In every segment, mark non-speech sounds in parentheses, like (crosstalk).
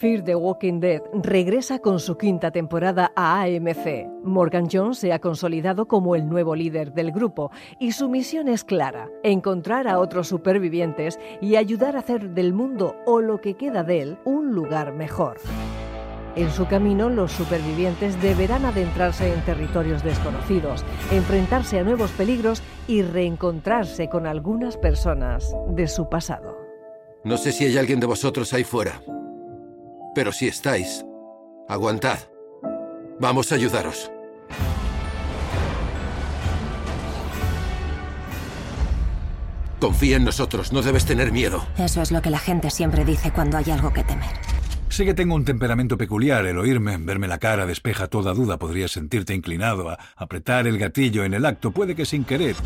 Fear the Walking Dead regresa con su quinta temporada a AMC. Morgan Jones se ha consolidado como el nuevo líder del grupo y su misión es clara, encontrar a otros supervivientes y ayudar a hacer del mundo o lo que queda de él un lugar mejor. En su camino, los supervivientes deberán adentrarse en territorios desconocidos, enfrentarse a nuevos peligros y reencontrarse con algunas personas de su pasado. No sé si hay alguien de vosotros ahí fuera. Pero si estáis, aguantad. Vamos a ayudaros. Confía en nosotros, no debes tener miedo. Eso es lo que la gente siempre dice cuando hay algo que temer. Sé que tengo un temperamento peculiar. El oírme, verme la cara, despeja toda duda. Podrías sentirte inclinado a apretar el gatillo en el acto, puede que sin querer.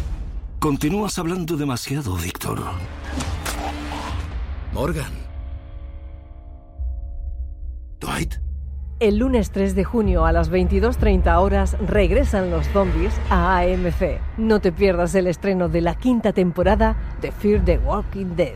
Continúas hablando demasiado, Víctor. Morgan. El lunes 3 de junio a las 22.30 horas regresan los zombies a AMC. No te pierdas el estreno de la quinta temporada de Fear the Walking Dead.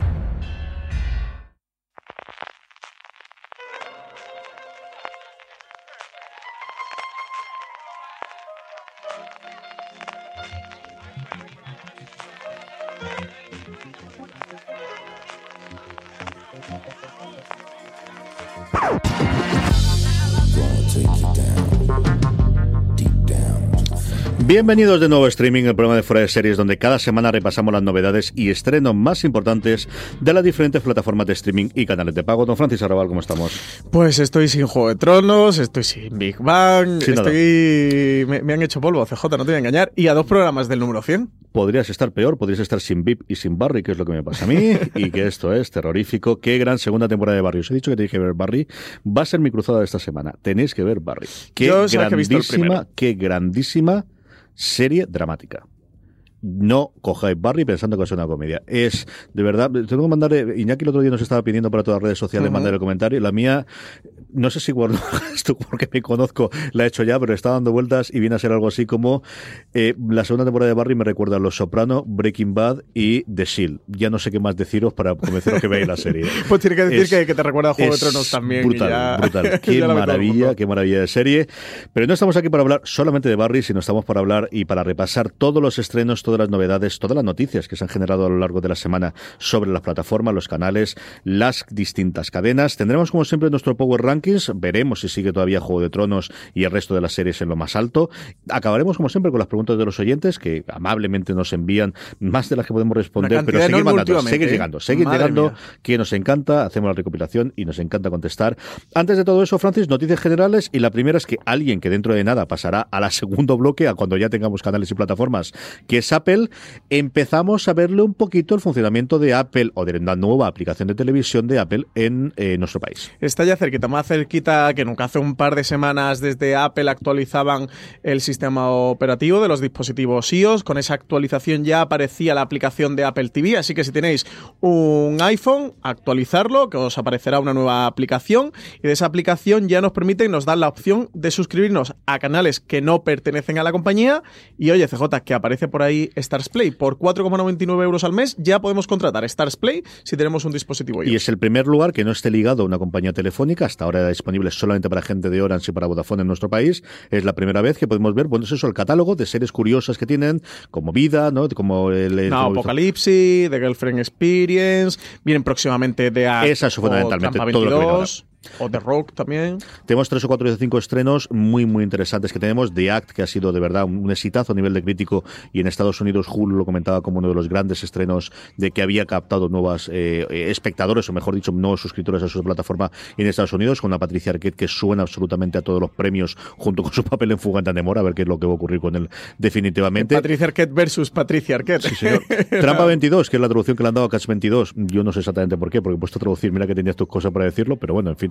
Bienvenidos de nuevo a Streaming, el programa de Fuera de Series, donde cada semana repasamos las novedades y estrenos más importantes de las diferentes plataformas de streaming y canales de pago. Don Francis Arrabal, ¿cómo estamos? Pues estoy sin Juego de Tronos, estoy sin Big Bang, Sin estoy... Me, me han hecho polvo, CJ, no te voy a engañar, y a dos programas del número 100. Podrías estar peor, podrías estar sin VIP y sin Barry, que es lo que me pasa a mí, y que esto es terrorífico. Qué gran segunda temporada de Barry. Os he dicho que tenéis que ver Barry. Va a ser mi cruzada de esta semana. Tenéis que ver Barry. Qué Yo sabes que he visto el grandísima, qué grandísima serie dramática. No cojáis Barry pensando que es una comedia. Es, de verdad, tengo que mandar, Iñaki el otro día nos estaba pidiendo para todas las redes sociales Ujú. mandar el comentario. La mía, no sé si guardo (laughs) esto porque me conozco, la he hecho ya, pero está dando vueltas y viene a ser algo así como eh, la segunda temporada de Barry me recuerda a Los Soprano, Breaking Bad y The Shield. Ya no sé qué más deciros para convenceros que veáis la serie. (laughs) Pues tiene que decir Es- que, que te recuerda a Juego de Tronos también. Brutal, ya- brutal. (laughs) Qué maravilla, qué maravilla de serie. Pero no estamos aquí para hablar solamente de Barry, sino estamos para hablar y para repasar todos los estrenos, todas las novedades, todas las noticias que se han generado a lo largo de la semana sobre las plataformas, los canales, las distintas cadenas. Tendremos, como siempre, nuestro Power Rankings. Veremos si sigue todavía Juego de Tronos y el resto de las series en lo más alto. Acabaremos, como siempre, con las preguntas de los oyentes, que amablemente nos envían más de las que podemos responder, pero seguir mandando, seguir ¿eh? llegando, seguir Madre llegando mía. que nos encanta, hacemos la recopilación y nos encanta contestar. Antes de todo eso, Francis, noticias generales y la primera es que alguien que dentro de nada pasará a la (laughs) segundo bloque, a cuando ya tengamos canales y plataformas, que es Apple, empezamos a verle un poquito el funcionamiento de Apple o de la nueva aplicación de televisión de Apple en eh, nuestro país. Está ya cerquita, más cerquita que nunca. Hace un par de semanas desde Apple actualizaban el sistema operativo de los dispositivos iOS. Con esa actualización ya aparecía la aplicación de Apple TV, así que si tenéis un iPhone, actualizarlo, que os aparecerá una nueva aplicación. Y de esa aplicación ya nos permite y nos dan la opción de suscribirnos a canales que no pertenecen a la compañía. Y oye, CJ, que aparece por ahí Stars Play. Por 4,99 euros al mes ya podemos contratar Stars Play si tenemos un dispositivo iOS. Y es el primer lugar que no esté ligado a una compañía telefónica, hasta ahora era disponible solamente para gente de Orange y para Vodafone en nuestro país. Es la primera vez que podemos ver, bueno, es eso, el catálogo de series curiosas que tienen, como Vida, ¿no? Como el... el- No, como- Apocalipsis, The Girlfriend Experience, vienen próximamente de Esa es fundamentalmente todo lo que ahora. O The Rock también. Tenemos tres o cuatro de cinco estrenos muy, muy interesantes que tenemos. The Act, que ha sido de verdad un exitazo a nivel de crítico y en Estados Unidos Hulu lo comentaba como uno de los grandes estrenos de que había captado nuevas eh, espectadores, o mejor dicho, nuevos suscriptores a su plataforma en Estados Unidos, con una Patricia Arquette que suena absolutamente a todos los premios junto con su papel en Fugante de Mora, a ver qué es lo que va a ocurrir con él definitivamente. Patricia Arquette versus Patricia Arquette. Sí, señor. (laughs) Trampa 22, que es la traducción que le han dado a Catch 22. Yo no sé exactamente por qué, porque he puesto a traducir, mira que tenías tus cosas para decirlo, pero bueno, en fin,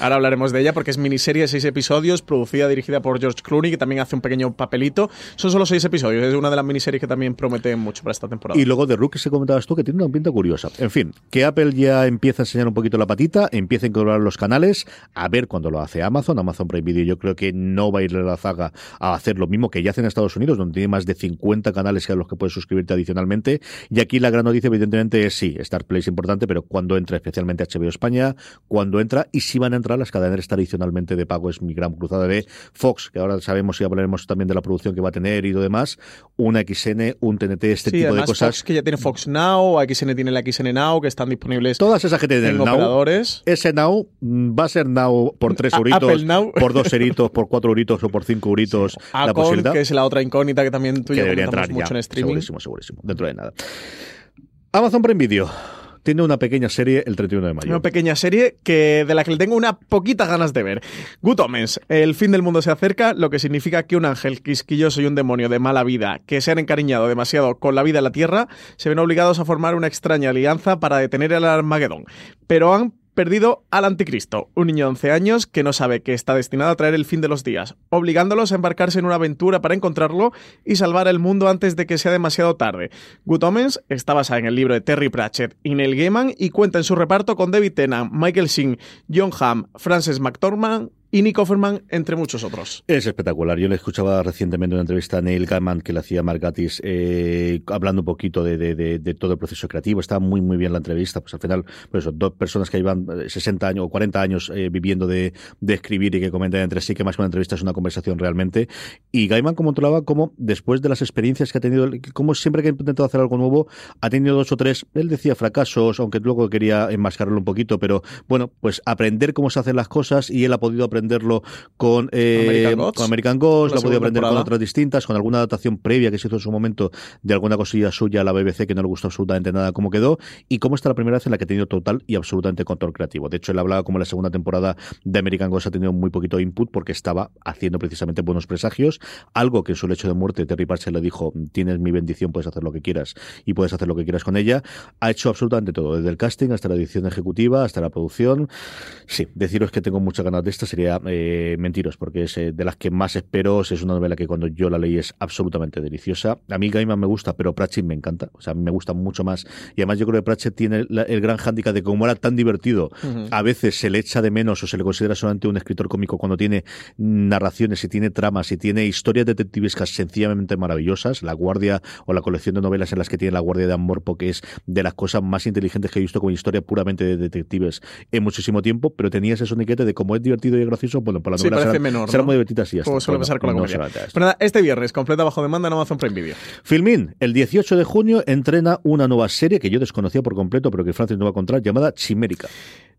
Ahora hablaremos de ella porque es miniserie de seis episodios, producida, dirigida por George Clooney, que también hace un pequeño papelito. Son solo seis episodios, es una de las miniseries que también promete mucho para esta temporada. Y luego de Rook, que se comentabas tú, que tiene una pinta curiosa. En fin, que Apple ya empieza a enseñar un poquito la patita, empieza a incorporar los canales, a ver cuando lo hace Amazon. Amazon Prime Video yo creo que no va a ir a la zaga a hacer lo mismo que ya hace en Estados Unidos, donde tiene más de 50 canales a los que puedes suscribirte adicionalmente. Y aquí la gran noticia, evidentemente, es sí, Star Play es importante, pero cuando entra especialmente HBO España, cuando entra y si van a entrar las cadenas adicionalmente de pago, es mi gran cruzada de Fox, que ahora sabemos y hablaremos también de la producción que va a tener y lo demás, una XN, un TNT, este tipo de cosas. Fox que ya tiene Fox Now, XN tiene la XN Now, que están disponibles. Todas esas que tienen el Now. Ese Now mm, va a ser Now por tres euritos, por dos euritos, por cuatro euritos o por cinco euritos. la posibilidad. que es la otra incógnita que también tú y yo mucho en streaming. Segurísimo, segurísimo. Dentro de nada. Amazon Prime Video tiene una pequeña serie el 31 de mayo. Una pequeña serie que de la que le tengo una poquita ganas de ver. Good el fin del mundo se acerca, lo que significa que un ángel quisquilloso y un demonio de mala vida que se han encariñado demasiado con la vida en la Tierra se ven obligados a formar una extraña alianza para detener el Armagedón. Pero han perdido al anticristo, un niño de 11 años que no sabe que está destinado a traer el fin de los días, obligándolos a embarcarse en una aventura para encontrarlo y salvar el mundo antes de que sea demasiado tarde. Good está basada en el libro de Terry Pratchett y Neil Gaiman y cuenta en su reparto con David Tennant, Michael Sheen, John Hamm, Frances McDormand, y Nick Offerman, entre muchos otros. Es espectacular. Yo le escuchaba recientemente una entrevista a Neil Gaiman que le hacía Mark Gatiss, eh, hablando un poquito de, de, todo el proceso creativo. Estaba muy, muy bien la entrevista. Pues al final, pues eso, dos personas que llevan 60 años o 40 años eh, viviendo de, escribir y que comentan entre sí que más que una entrevista es una conversación realmente. Y Gaiman controlaba como después de las experiencias que ha tenido, como siempre que ha intentado hacer algo nuevo, ha tenido dos o tres, él decía fracasos, aunque luego quería enmascararlo un poquito, pero bueno, pues aprender cómo se hacen las cosas y él ha podido aprender aprenderlo con, eh, American Ghost, lo ha podido aprender con otras distintas, con alguna adaptación previa que se hizo en su momento de alguna cosilla suya a la BBC que no le gustó absolutamente nada cómo quedó, y cómo está la primera vez en la que ha tenido total y absolutamente control creativo. De hecho, él hablaba como la segunda temporada de American Ghost ha tenido muy poquito input porque estaba haciendo precisamente buenos presagios, algo que en su lecho de muerte Terry Parcher le dijo, tienes mi bendición, puedes hacer lo que quieras y puedes hacer lo que quieras con ella. Ha hecho absolutamente todo, desde el casting hasta la edición ejecutiva, hasta la producción. Sí, deciros que tengo muchas ganas de esta sería eh, mentiros, porque es eh, de las que más espero. Es una novela que cuando yo la leí es absolutamente deliciosa. A mí Gaiman me gusta, pero Pratchett me encanta. O sea, a mí me gusta mucho más. Y además yo creo que Pratchett tiene el, gran hándicap de que como era tan divertido, a veces se le echa de menos o se le considera solamente un escritor cómico cuando tiene narraciones y tiene tramas y tiene historias detectivescas sencillamente maravillosas. La Guardia o la colección de novelas en las que tiene La Guardia de Amor, porque es de las cosas más inteligentes que he visto como historia puramente de detectives en muchísimo tiempo, pero tenía ese soniquete de cómo es divertido y gracioso bueno, por la sí, parece menor, será muy divertida así. Como suele pasar con la comedia. Pero nada, este viernes, completa bajo demanda en Amazon Prime Video. Filmin, el 18 de junio entrena una nueva serie que yo desconocía por completo, pero que Francis no va a encontrar, llamada Chimérica.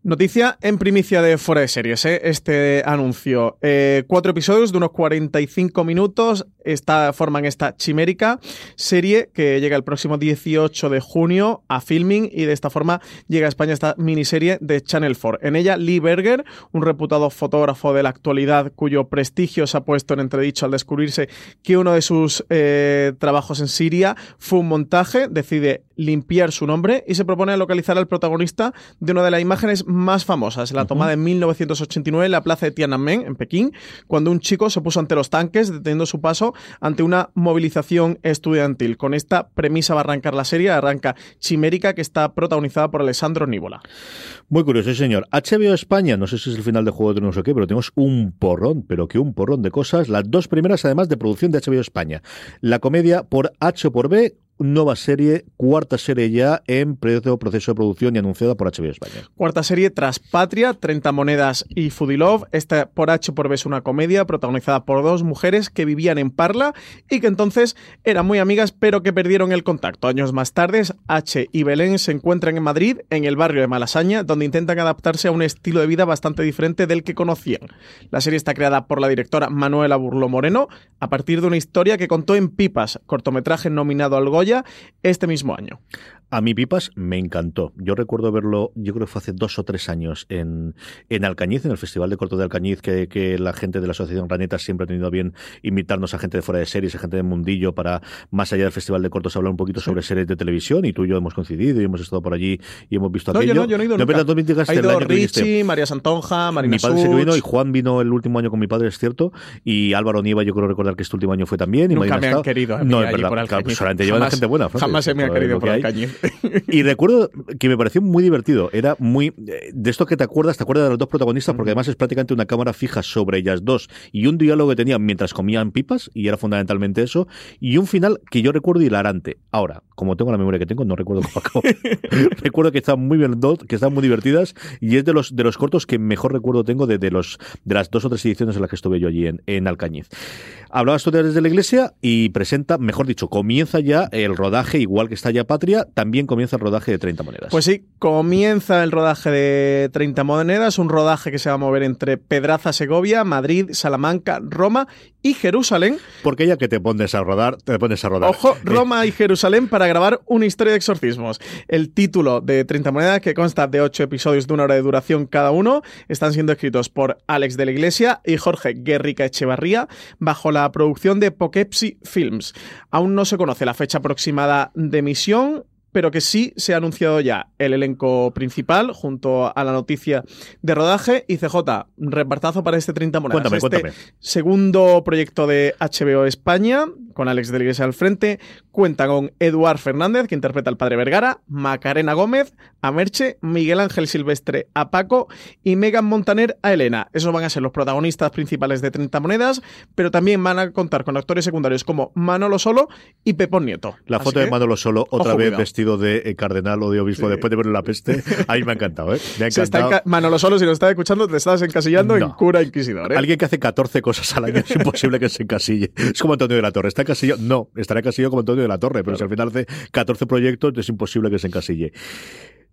Noticia en primicia de Fuera de Series, ¿eh? este anuncio. Eh, cuatro episodios de unos 45 minutos esta, forman esta chimérica serie que llega el próximo 18 de junio a filming y de esta forma llega a España esta miniserie de Channel 4. En ella, Lee Berger, un reputado fotógrafo de la actualidad cuyo prestigio se ha puesto en entredicho al descubrirse que uno de sus eh, trabajos en Siria fue un montaje, decide limpiar su nombre y se propone localizar al protagonista de una de las imágenes más famosas, la tomada en 1989 en la plaza de Tiananmen, en Pekín, cuando un chico se puso ante los tanques deteniendo su paso ante una movilización estudiantil. Con esta premisa va a arrancar la serie, arranca Chimérica, que está protagonizada por Alessandro Níbola. Muy curioso, señor. HBO España, no sé si es el final de Juego de Tronos o qué, pero tenemos un porrón, pero que un porrón de cosas. Las dos primeras, además, de producción de HBO España. La comedia por H por B, nueva serie, cuarta serie ya en proceso de producción y anunciada por HBO España. Cuarta serie tras Patria, 30 monedas y Foodie Love. Esta por H por B es una comedia protagonizada por dos mujeres que vivían en Parla y que entonces eran muy amigas pero que perdieron el contacto. Años más tarde, H y Belén se encuentran en Madrid, en el barrio de Malasaña, donde intentan adaptarse a un estilo de vida bastante diferente del que conocían. La serie está creada por la directora Manuela Burlo Moreno a partir de una historia que contó en Pipas, cortometraje nominado al Goya este mismo año. A mí Pipas me encantó. Yo recuerdo verlo, yo creo que fue hace dos o tres años en, en Alcañiz, en el Festival de Corto de Alcañiz, que, que la gente de la Asociación Raneta siempre ha tenido bien invitarnos a gente de fuera de series, a gente de mundillo, para más allá del Festival de Cortos hablar un poquito sobre series de televisión. Y tú y yo hemos coincidido y hemos estado por allí y hemos visto no, aquello. Yo no, yo no he ido no, nunca. Ha ido Richie, María Santonja, Marina Mi padre se vino y Juan vino el último año con mi padre, es cierto. Y Álvaro Nieva, yo creo recordar que este último año fue también. Y nunca me han querido. A mí no, es verdad. Por claro, pues solamente llevan gente buena. Francis, Jamás se me ha querido por. Alcañiz. Y recuerdo que me pareció muy divertido. Era muy. De esto que te acuerdas, te acuerdas de los dos protagonistas, porque además es prácticamente una cámara fija sobre ellas dos y un diálogo que tenían mientras comían pipas, y era fundamentalmente eso, y un final que yo recuerdo hilarante. Ahora, como tengo la memoria que tengo, no recuerdo cómo acabó. (laughs) (laughs) recuerdo que están muy bien, que están muy divertidas, y es de los, de los cortos que mejor recuerdo tengo de, de los, de las dos o tres ediciones en las que estuve yo allí en, en Alcañiz. Hablabas tú desde la iglesia y presenta, mejor dicho, comienza ya el rodaje, igual que está ya Patria, también comienza el rodaje de 30 monedas. Pues sí, comienza el rodaje de 30 monedas, un rodaje que se va a mover entre Pedraza, Segovia, Madrid, Salamanca, Roma y Jerusalén. Porque ya que te pones a rodar, te pones a rodar. Ojo, Roma y Jerusalén para grabar una historia de exorcismos. El título de 30 monedas, que consta de 8 episodios de una hora de duración cada uno, están siendo escritos por Alex de la Iglesia y Jorge Guerrica Echevarría, bajo la producción de Poughkeepsie Films. Aún no se conoce la fecha aproximada de emisión, pero que sí se ha anunciado ya el elenco principal junto a la noticia de rodaje y CJ, repartazo para este 30 monedas. Cuéntame, este cuéntame. segundo proyecto de HBO España, con Alex de la Iglesia al frente, cuenta con Eduard Fernández, que interpreta al padre Vergara, Macarena Gómez, a Merche, Miguel Ángel Silvestre a Paco y Megan Montaner a Elena. Esos van a ser los protagonistas principales de 30 monedas, pero también van a contar con actores secundarios como Manolo Solo y Pepón Nieto. La Así foto de Manolo Solo, otra vez cuidado. vestido de eh, cardenal o de obispo, después de ver la peste, a mí me ha encantado, ¿eh? Me ha está Manolo Solo, si nos estás escuchando, te estás encasillando en cura inquisidor. ¿eh? Alguien que hace 14 cosas al año es imposible que se encasille. Es como Antonio de la Torre. ¿Está encasillado? No, estará encasillado como Antonio de la Torre, pero si al final hace 14 proyectos es imposible que se encasille.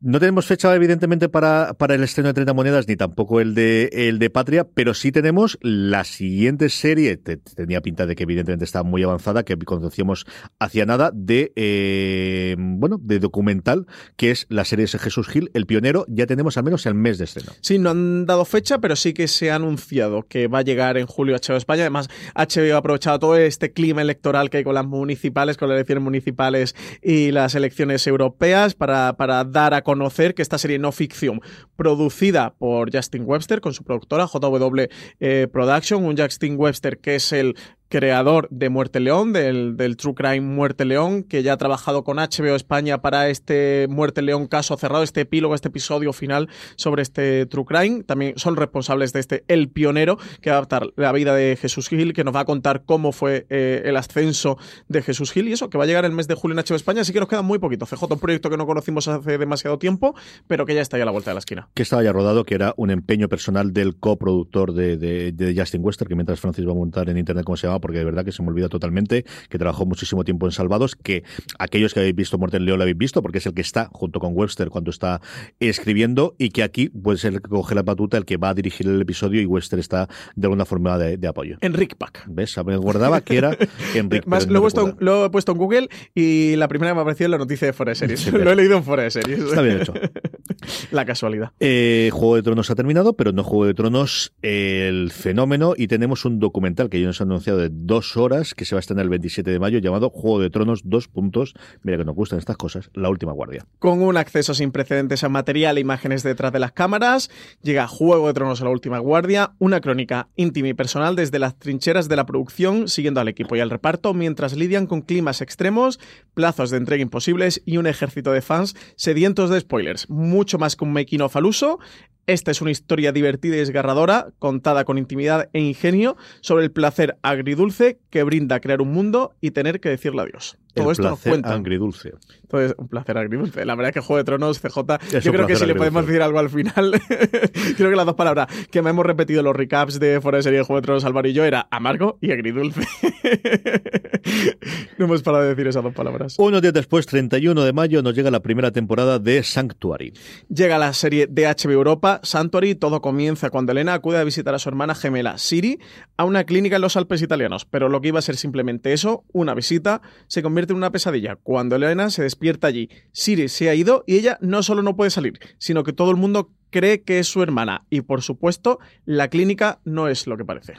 No tenemos fecha, evidentemente, para, para el estreno de 30 monedas, ni tampoco el de, el de Patria, pero sí tenemos la siguiente serie, te- tenía pinta de que evidentemente está muy avanzada, que conocíamos hacia nada, de, eh, bueno, de documental, que es la serie de Jesús Gil, El Pionero, ya tenemos al menos el mes de estreno. Sí, no han dado fecha, pero sí que se ha anunciado que va a llegar en julio a HBO España. Además, HBO ha aprovechado todo este clima electoral que hay con las municipales, con las elecciones municipales y las elecciones europeas para, para dar a conocer que esta serie no ficción, producida por Justin Webster con su productora JW eh, Production, un Justin Webster que es el creador de Muerte León, del, True Crime Muerte León, que ya ha trabajado con HBO España para este Muerte León caso cerrado, este epílogo, este episodio final sobre este True Crime. También son responsables de este El Pionero, que va a adaptar la vida de Jesús Gil, que nos va a contar cómo fue eh, el ascenso de Jesús Gil y eso, que va a llegar el mes de julio en HBO España, así que nos queda muy poquito. CJ, un proyecto que no conocimos hace demasiado tiempo, pero que ya está ahí a la vuelta de la esquina. que estaba ya rodado, que era un empeño personal del coproductor de Justin Wester, que mientras Francis va a montar en internet cómo se llama, porque de verdad que se me olvida totalmente, que trabajó muchísimo tiempo en Salvados, que aquellos que habéis visto Muerte en León lo habéis visto, porque es el que está junto con Webster cuando está escribiendo, y que aquí puede ser el que coge la batuta, el que va a dirigir el episodio, y Webster está de alguna forma de, de apoyo. Enric Pack. ¿Ves? Me guardaba que era (laughs) Enrique. Más, lo, he puesto, lo he puesto en Google y la primera que me ha aparecido es la noticia de Fuera de Series. Sí, (laughs) lo he leído en Fuera de Series. Está bien hecho. (laughs) la casualidad. Eh, Juego de Tronos ha terminado, pero no Juego de Tronos el fenómeno y tenemos un documental que ya nos han anunciado de dos horas que se va a estrenar el 27 de mayo llamado Juego de Tronos dos puntos. Mira que nos gustan estas cosas. La última guardia. Con un acceso sin precedentes a material e imágenes detrás de las cámaras, llega Juego de Tronos a la última guardia, una crónica íntima y personal desde las trincheras de la producción, siguiendo al equipo y al reparto, mientras lidian con climas extremos, plazos de entrega imposibles y un ejército de fans sedientos de spoilers. Mucho más un making of al uso, Esta es una historia divertida y desgarradora, contada con intimidad e ingenio, sobre el placer agridulce que brinda crear un mundo y tener que decirle adiós. Todo el esto nos placer cuenta. agridulce. Entonces, un placer agridulce. La verdad es que Juego de Tronos, CJ, yo creo que si le podemos decir algo al final, (laughs) creo que las dos palabras que me hemos repetido los recaps de Fuera de Serie de Juego de Tronos, Álvaro y yo, era amargo y agridulce. (laughs) no hemos parado de decir esas dos palabras. Unos días después, 31 de mayo, nos llega la primera temporada de Sanctuary. Llega la serie de HBO Europa, Sanctuary, todo comienza cuando Elena acude a visitar a su hermana gemela, Siri, a una clínica en los Alpes italianos. Pero lo que iba a ser simplemente eso, una visita, se convierte en una pesadilla. Cuando Elena se despierta allí, Siri se ha ido y ella no solo no puede salir, sino que todo el mundo cree que es su hermana. Y por supuesto, la clínica no es lo que parece.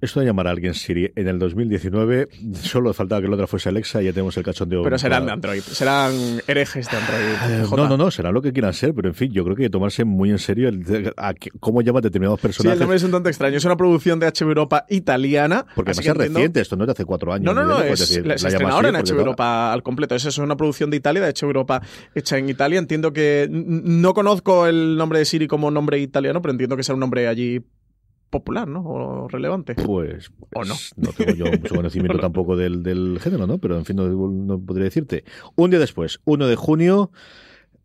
Esto de llamar a alguien Siri en el 2019, solo faltaba que la otra fuese Alexa y ya tenemos el cachondeo. Pero serán de Android, serán herejes de Android. Eh, no, no, no, serán lo que quieran ser, pero en fin, yo creo que hay que tomarse muy en serio el, a, cómo llaman determinados personajes. Sí, el nombre es un tanto extraño. Es una producción de HBO Europa italiana. Porque además es entiendo... reciente, esto no es de hace cuatro años. No, no, no, es, decir, la, se estrena ahora en HBO Europa al completo. Esa es una producción de Italia, de HBO Europa hecha en Italia. Entiendo que no conozco el nombre de Siri como nombre italiano, pero entiendo que sea un nombre allí popular, ¿no? O relevante. Pues, o no. Pues, no tengo yo (laughs) mucho conocimiento tampoco del, del, género, ¿no? Pero en fin, no, no, podría decirte. Un día después, 1 de junio.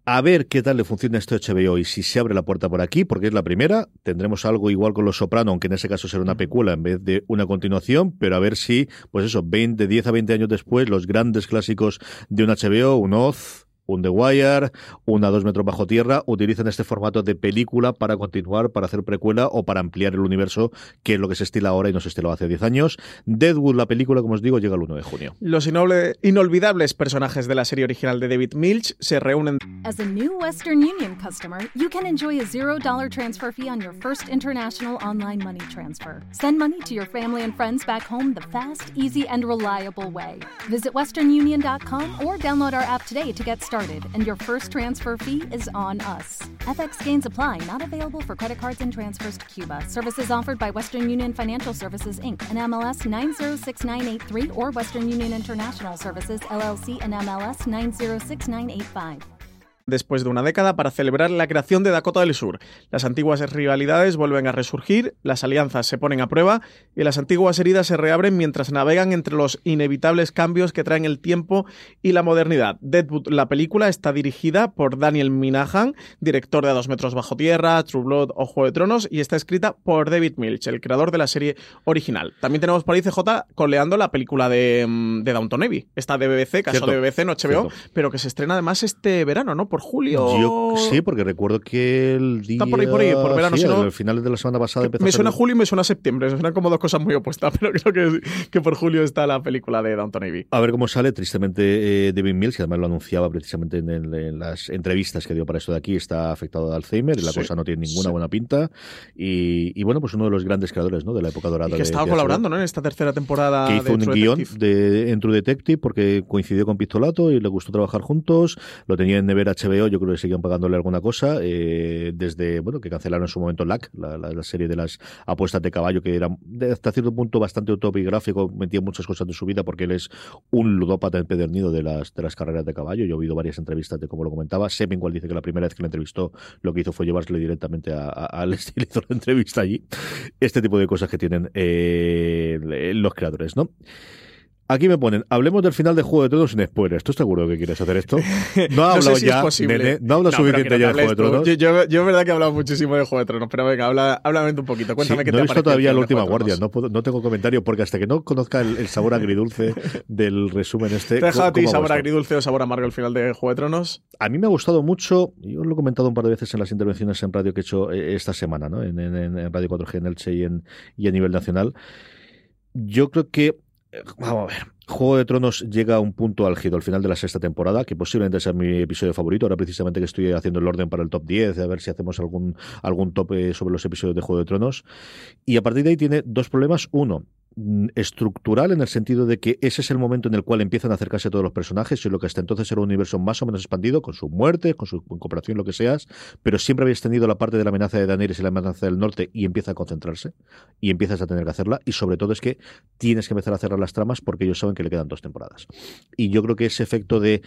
A ver qué tal le funciona esto HBO y si se abre la puerta por aquí, porque es la primera. Tendremos algo igual con Los Soprano, aunque en ese caso será una pecuela en vez de una continuación, pero a ver si, pues eso, 20, 10 a 20 años después, los grandes clásicos de un HBO, un Oz, un The Wire, una dos metros bajo tierra, utilizan este formato de película para continuar, para hacer precuela o para ampliar el universo, que es lo que se estila ahora y no se estiló hace 10 años. Deadwood, la película, como os digo, llega el 1 de junio. Los inolvidables personajes de la serie original de David Milch se reúnen. As a new Western Union customer, you can enjoy a $0 transfer fee on your first international online money transfer. Send money to your family and friends back home the fast, easy, and reliable way. Visit westernunion.com or download our app today to get started, and your first transfer fee is on us. FX gains apply, not available for credit cards and transfers to Cuba. Services offered by Western Union Financial Services Inc. and MLS 906983 or Western Union International Services LLC and MLS 906985 después de una década para celebrar la creación de Dakota del Sur. Las antiguas rivalidades vuelven a resurgir, las alianzas se ponen a prueba y las antiguas heridas se reabren mientras navegan entre los inevitables cambios que traen el tiempo y la modernidad. Deadwood, la película, está dirigida por Daniel Minahan, director de A dos metros bajo tierra, True Blood o Juego de Tronos, y está escrita por David Milch, el creador de la serie original. También tenemos por ahí CJ coleando la película de, mm, de Downton Abbey, esta de BBC, caso Cierto. de BBC, no HBO, Cierto. pero que se estrena además este verano, ¿no? Por julio. Yo sí, porque recuerdo que el día... Está por ahí, por ahí, por verano, sí, si no- al final de la semana pasada empezó Me a suena salir- julio y me suena septiembre, suenan como dos cosas muy opuestas, (laughs) pero creo que, que por julio está la película de Downton Abbey. A ver cómo sale. Tristemente, eh, David Mills, que además lo anunciaba precisamente en, el- en las entrevistas que dio para esto de aquí, está afectado de Alzheimer y la Sí, cosa no tiene ninguna sí. buena pinta. Y, y bueno, pues uno de los grandes creadores ¿no? de la época dorada. Y que de- estaba de colaborando ¿no? en esta tercera temporada Que hizo de un True guion Detective. de, en True Detective porque coincidió con Pistolato y le gustó trabajar juntos. Lo tenía en Never HBO, yo creo que seguían pagándole alguna cosa. eh, desde, bueno, que cancelaron en su momento LAC, la, la- la serie de las apuestas de caballo, que era hasta cierto punto bastante autobiográfico, metía muchas cosas de su vida porque él es un ludópata empedernido de las, carreras de caballo. Yo he oído varias entrevistas de cómo lo comentaba. Igual dice que la primera vez que le entrevistó lo que hizo fue llevársele directamente a, al (laughs) estilo, hizo la entrevista allí. Este tipo de cosas que tienen eh, los creadores, ¿no? Aquí me ponen, hablemos del final de Juego de Tronos sin spoilers. ¿Tú seguro que quieres hacer esto? (laughs) No ha No sé si ya, nene. No habla pero suficiente no ya de Juego de. Tronos. Yo, yo, yo es verdad que he hablado muchísimo de Juego de Tronos, pero venga, habla, háblame un poquito. Cuéntame Sí, qué no te he ha visto todavía el la última guardia, no, puedo- no tengo comentario porque hasta que no conozca el, el sabor agridulce (laughs) del resumen este. ¿Te ha dejado a ti ¿cómo va sabor agridulce o sabor amargo el final de Juego de Tronos? A mí me ha gustado mucho, yo lo he comentado un par de veces en las intervenciones en radio que he hecho eh, esta semana, ¿no? en, en- en Radio 4G en Elche y, en, y a nivel nacional. Yo creo que, vamos a ver, Juego de Tronos llega a un punto álgido al final de la sexta temporada, que posiblemente sea mi episodio favorito. Ahora precisamente que estoy haciendo el orden para el top 10, a ver si hacemos algún, algún top eh, sobre los episodios de Juego de Tronos. Y a partir de ahí tiene dos problemas. Uno, estructural en el sentido de que ese es el momento en el cual empiezan a acercarse todos los personajes y lo que hasta entonces era un universo más o menos expandido con su muerte, con su incorporación, lo que seas, pero siempre habías tenido la parte de la amenaza de Daenerys y la amenaza del norte y empieza a concentrarse y empiezas a tener que hacerla y sobre todo es que tienes que empezar a cerrar las tramas porque ellos saben que le quedan dos temporadas. Y yo creo que ese efecto de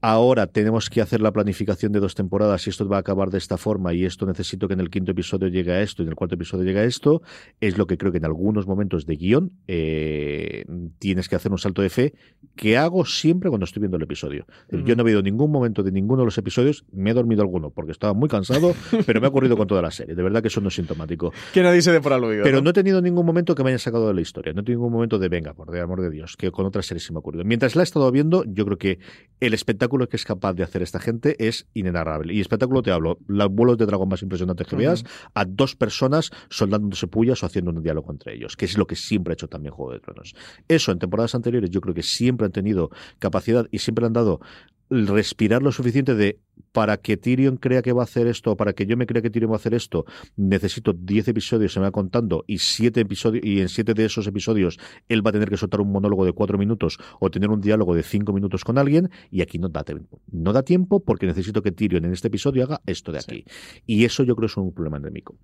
ahora tenemos que hacer la planificación de dos temporadas y esto va a acabar de esta forma y esto necesito que en el quinto episodio llegue a esto y en el cuarto episodio llegue a esto, es lo que creo que en algunos momentos de guion eh, tienes que hacer un salto de fe que hago siempre cuando estoy viendo el episodio. Yo no he habido ningún momento de ninguno de los episodios, me he dormido alguno porque estaba muy cansado, (laughs) pero me ha ocurrido con toda la serie. De verdad que eso no es sintomático. Que nadie se dé por aludido. Pero no he tenido ningún momento que me haya sacado de la historia. No he tenido ningún momento de venga, por el amor de Dios, que con otras series se me ha ocurrido. Mientras la he estado viendo, yo creo que el espectáculo que es capaz de hacer esta gente es inenarrable. Y espectáculo te hablo, los vuelos de dragón más impresionantes que veas, a dos personas soldándose pullas o haciendo un diálogo entre ellos, que es lo que siempre ha hecho también Juego de Tronos. Eso en temporadas anteriores yo creo que siempre han tenido capacidad y siempre han dado respirar lo suficiente de para que Tyrion crea que va a hacer esto, para que yo me crea que Tyrion va a hacer esto, necesito 10 episodios, se me va contando, y siete episodios, y en siete de esos episodios él va a tener que soltar un monólogo de cuatro minutos o tener un diálogo de cinco minutos con alguien, y aquí no da tiempo. No da tiempo porque necesito que Tyrion en este episodio haga esto de aquí. Y eso yo creo es un problema endémico.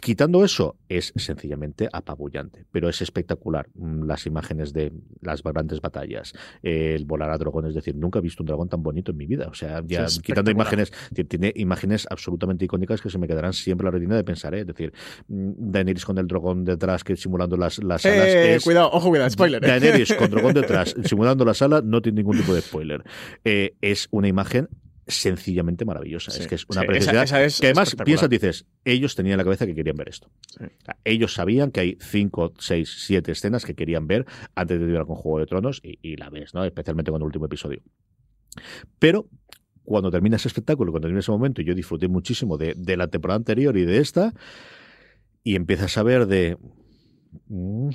Quitando eso, es sencillamente apabullante, pero es espectacular. Mm, las imágenes de las grandes batallas, el volar a dragón, es decir, nunca he visto un dragón tan bonito en mi vida. O sea, ya quitando imágenes, tiene imágenes absolutamente icónicas que se me quedarán siempre la retina de pensar, ¿eh? es decir, mm, Daenerys con el dragón detrás que simulando las, las alas. Eh, cuidado, ojo, cuidado, spoiler. ¿eh? Daenerys con dragón (laughs) detrás simulando las alas no tiene ningún tipo de spoiler. Eh, es una imagen sencillamente maravillosa. es que es una preciosidad. que además piensas, dices, ellos tenían en la cabeza que querían ver esto. ellos sabían que hay cinco, seis, siete escenas que querían ver antes de llegar con Juego de Tronos y, y la ves, ¿no? Especialmente con el último episodio. Pero cuando termina ese espectáculo, cuando termina ese momento, yo disfruté muchísimo de, de, la temporada anterior y de esta, y empiezas a ver de... Mm,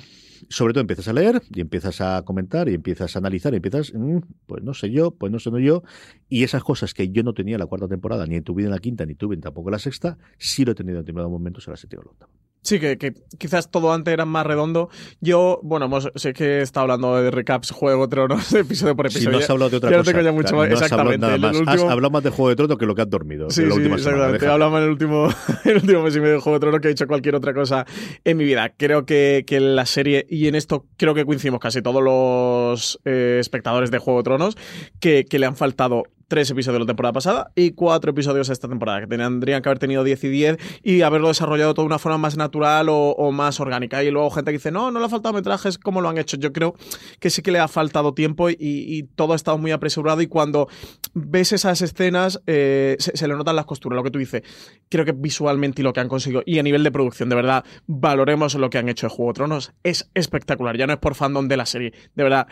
sobre todo empiezas a leer y empiezas a comentar y empiezas a analizar y empiezas, mm, pues no sé yo, pues no sé no yo, y esas cosas que yo no tenía en la cuarta temporada, ni tuve en la quinta, ni tuve tampoco en la sexta, sí lo he tenido en determinados momentos en la séptima o la octava. Sí, que, que, quizás todo antes era más redondo. Yo, bueno, sé que he estado hablando de recaps, Juego de Tronos, (laughs) episodio por episodio. Si no has hablado de otra cosa. No tengo ya mucho más. exactamente. Has hablado, más. has hablado más de Juego de Tronos que lo que has dormido. Sí, la sí, última exactamente. Hablado más en el último, (laughs) el último mes y medio de Juego de Tronos que he hecho cualquier otra cosa en mi vida. Creo que, que la serie, y en esto creo que coincidimos casi todos los eh, espectadores de Juego de Tronos, que, que le han faltado tres episodios de la temporada pasada y cuatro episodios esta temporada, que tendrían que haber tenido 10 y 10 y haberlo desarrollado de una forma más natural o, más orgánica. Y luego gente que dice, no, no le ha faltado metrajes, ¿cómo lo han hecho? Yo creo que sí que le ha faltado tiempo y, todo ha estado muy apresurado y cuando ves esas escenas eh, se, le notan las costuras, lo que tú dices. Creo que visualmente y lo que han conseguido y a nivel de producción, de verdad, valoremos lo que han hecho de Juego de Tronos. Es espectacular, ya no es por fandom de la serie, de verdad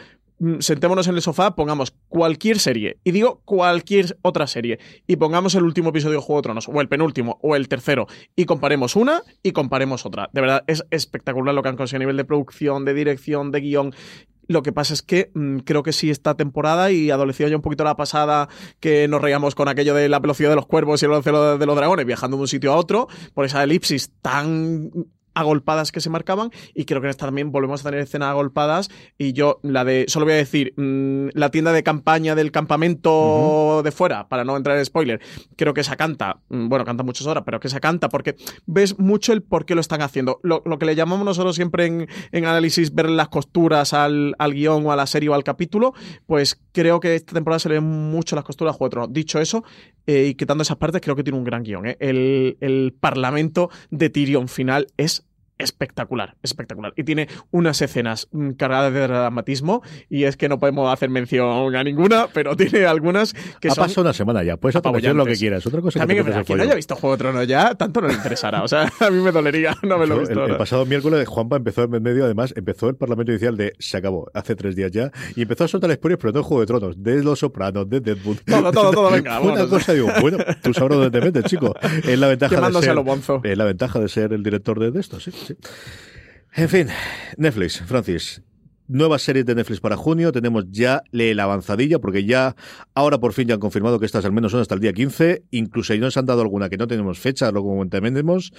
sentémonos en el sofá, pongamos cualquier serie, y digo cualquier otra serie, y pongamos el último episodio de Juego de Tronos, o el penúltimo, o el tercero, y comparemos una y comparemos otra. De verdad, es espectacular lo que han conseguido a nivel de producción, de dirección, de guion. Lo que pasa es que mm, creo que sí esta temporada y adolecido ya un poquito la pasada que nos reíamos con aquello de la velocidad de los cuervos y el velocidad de los dragones viajando de un sitio a otro por esa elipsis tan agolpadas que se marcaban y creo que en esta también volvemos a tener escenas agolpadas y yo la de, solo voy a decir, mm, la tienda de campaña del campamento de fuera, para no entrar en spoiler, creo que esa canta, mm, bueno, canta muchas horas, pero que esa canta porque ves mucho el por qué lo están haciendo. Lo, que le llamamos nosotros siempre en, en análisis ver las costuras al, al, guion o a la serie o al capítulo, pues creo que esta temporada se le ven mucho las costuras a Juego Dicho eso, eh, y quitando esas partes, creo que tiene un gran guion. ¿eh? El, el parlamento de Tyrion final es espectacular, espectacular. Y tiene unas escenas mm, cargadas de dramatismo y es que no podemos hacer mención a ninguna, pero tiene algunas que ha son... pasado una semana ya, puedes hacer lo que quieras. Otra cosa También que es quien haya visto Juego de Tronos ya, tanto no le interesará. O sea, (laughs) a mí me dolería no haberlo visto. El, el, pasado miércoles Juanpa empezó en medio, además, empezó el Parlamento Inicial de se acabó, hace tres días ya, y empezó a soltar spoilers, pero no Juego de Tronos, de Los Sopranos, de Deadwood. Todo, todo, todo, (laughs) venga. una cosa, digo, bueno, tú sabrás dónde te metes, chico. Es la (laughs) ventaja de ser, es la ventaja de ser el director de esto, sí, sí. En fin, Netflix, Francis. Nuevas series de Netflix para junio. Tenemos ya la avanzadilla, porque ya ahora por fin ya han confirmado que estas al menos son hasta el día 15. Incluso ahí nos han dado alguna que no tenemos fecha, lo comentaremos.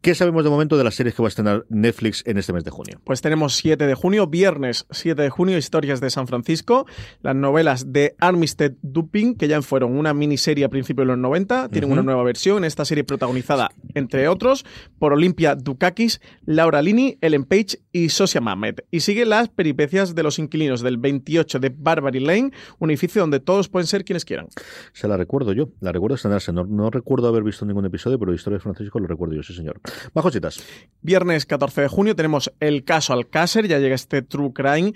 ¿Qué sabemos de momento de las series que va a estrenar Netflix en este mes de junio? Pues tenemos 7 de junio, viernes 7 de junio, Historias de San Francisco, las novelas de Armistead Dupin, que ya fueron una miniserie a principios de los 90, tienen una nueva versión. Esta serie protagonizada, entre otros, por Olimpia Dukakis, Laura Lini, Ellen Page y Sosia Mahmed. Y sigue las peripecias de los inquilinos del 28 de Barbary Lane, un edificio donde todos pueden ser quienes quieran. Se la recuerdo yo, la recuerdo estrenarse. No, no recuerdo haber visto ningún episodio, pero Historia de Francisco lo recuerdo yo, sí señor. Bajo citas. Viernes 14 de junio tenemos el caso Alcácer, ya llega este True Crime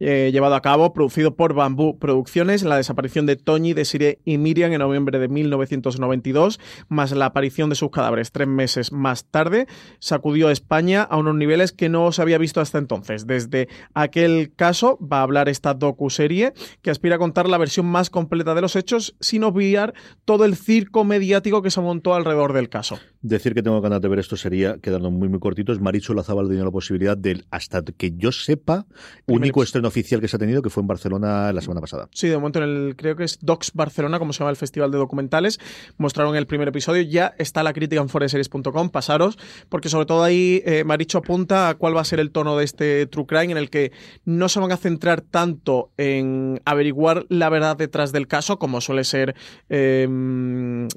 eh, llevado a cabo, producido por Bambú Producciones, la desaparición de Toñi, Desiree y Miriam en noviembre de 1992, más la aparición de sus cadáveres tres meses más tarde, sacudió a España a unos niveles que no se había visto hasta entonces. Desde aquel caso va a hablar esta docu-serie que aspira a contar la versión más completa de los hechos sin obviar todo el circo mediático que se montó alrededor del caso. Decir que tengo ganas de ver esto sería, quedando muy muy cortitos, Marichu Lazabal dio la posibilidad del, hasta que yo sepa, único estreno oficial que se ha tenido, que fue en Barcelona la semana pasada. Sí, de momento en el, creo que es Docs Barcelona, como se llama el festival de documentales, mostraron el primer episodio, ya está la crítica en foreseries.com, pasaros, porque sobre todo ahí eh, Maricho apunta a cuál va a ser el tono de este True Crime, en el que no se van a centrar tanto en averiguar la verdad detrás del caso, como suele ser eh,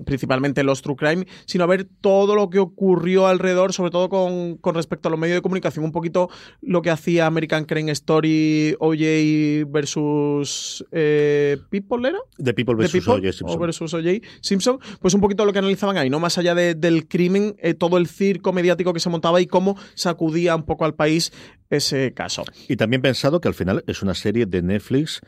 principalmente los True Crime, sino a ver todo lo que ocurrió alrededor, sobre todo con, con respecto a los medios de comunicación, un poquito lo que hacía American Crime Story OJ versus eh, People, ¿era? The People versus O.J. Simpson. O versus O.J. Simpson, pues un poquito lo que analizaban ahí, ¿no? Más allá de, del crimen, eh, todo el circo mediático que se montaba y cómo sacudía un poco al país ese caso. Y también pensado que al final es una serie de Netflix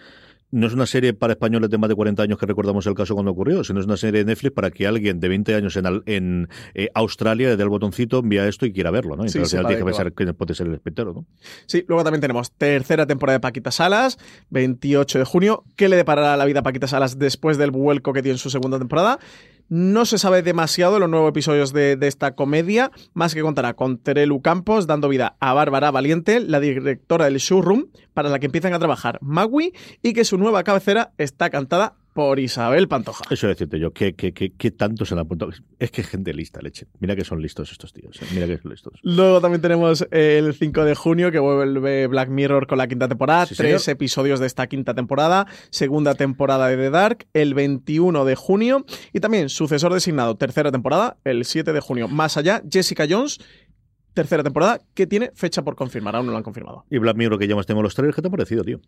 no es una serie para españoles de más de 40 años que recordamos el caso cuando ocurrió, sino es una serie de Netflix para que alguien de 20 años en, en eh, Australia le dé el botoncito, envía esto y quiera verlo, ¿no? Entonces Sí, al final tiene que pensar quién puede ser el espectador, ¿no? Sí, luego también tenemos tercera temporada de Paquita Salas, 28 de junio. ¿Qué le deparará la vida a Paquita Salas después del vuelco que tiene en su segunda temporada? No se sabe demasiado de los nuevos episodios de, de esta comedia, más que contará con Terelu Campos dando vida a Bárbara Valiente, la directora del showroom, para la que empiezan a trabajar Magui, y que su nueva cabecera está cantada por Isabel Pantoja. Eso es decirte yo, ¿qué, qué, qué, qué tanto se han apuntado? Es que gente lista, leche. Mira que son listos estos tíos. eh. Mira que son listos. Luego también tenemos el 5 de junio que vuelve Black Mirror con la quinta temporada. Sí, tres señor. episodios de esta quinta temporada. Segunda temporada de The Dark el 21 de junio. Y también sucesor designado, tercera temporada, el 7 de junio. Más allá, Jessica Jones. Tercera temporada que tiene fecha por confirmar, aún no lo han confirmado. Y Black Mirror, que ya más tengo los trailers, ¿qué te ha parecido, tío?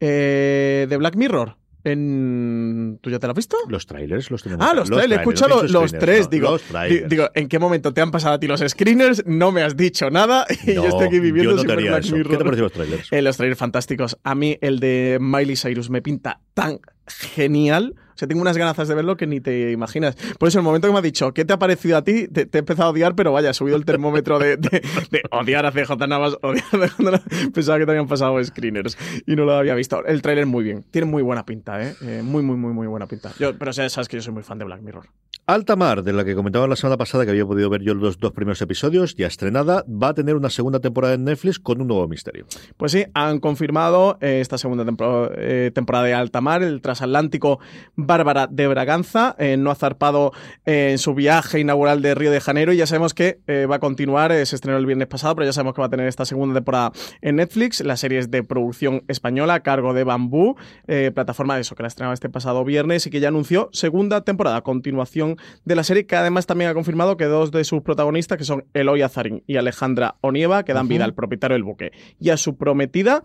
Eh, de Black Mirror. En... ¿Tú ya te lo has visto? Los trailers los tenemos. Ah, los, trailers, he escuchado no los, los tres. no, digo, los trailers. di- digo, ¿en qué momento te han pasado a ti los screeners? No me has dicho nada (laughs) y yo estoy aquí viviendo no Black. Mirror. ¿Qué te parecen los trailers? Eh, los trailers fantásticos. A mí el de Miley Cyrus me pinta tan genial. O sea, tengo unas ganas de verlo que ni te imaginas. Por eso, el momento que me ha dicho, ¿qué te ha parecido a ti? Te, te he empezado a odiar, pero vaya, he subido el termómetro de, de- de odiar a CJ Navas, odiar a CJ Navas. Pensaba que te habían pasado screeners y no lo había visto. El trailer muy bien. Tiene muy buena pinta, ¿eh? Eh, muy, muy, muy, muy buena pinta. Yo, pero o sea, sabes que yo soy muy fan de Black Mirror. Alta Mar, de la que comentaba la semana pasada que había podido ver yo los dos primeros episodios, ya estrenada, va a tener una segunda temporada en Netflix con un nuevo misterio. Pues sí, han confirmado eh, esta segunda tempor- eh, temporada de Alta Mar, el transatlántico Bárbara de Braganza. eh, no ha zarpado eh, en su viaje inaugural de Río de Janeiro y ya sabemos que eh, va a continuar. se estrenó el viernes pasado, pero ya sabemos que va a tener esta segunda temporada en Netflix. La serie es de producción española a cargo de Bambú, plataforma de eso que la estrenaba este pasado viernes y que ya anunció segunda temporada, continuación de la serie, que además también ha confirmado que dos de sus protagonistas, que son Eloy Azarín y Alejandra Onieva, que dan vida al propietario del buque y a su prometida,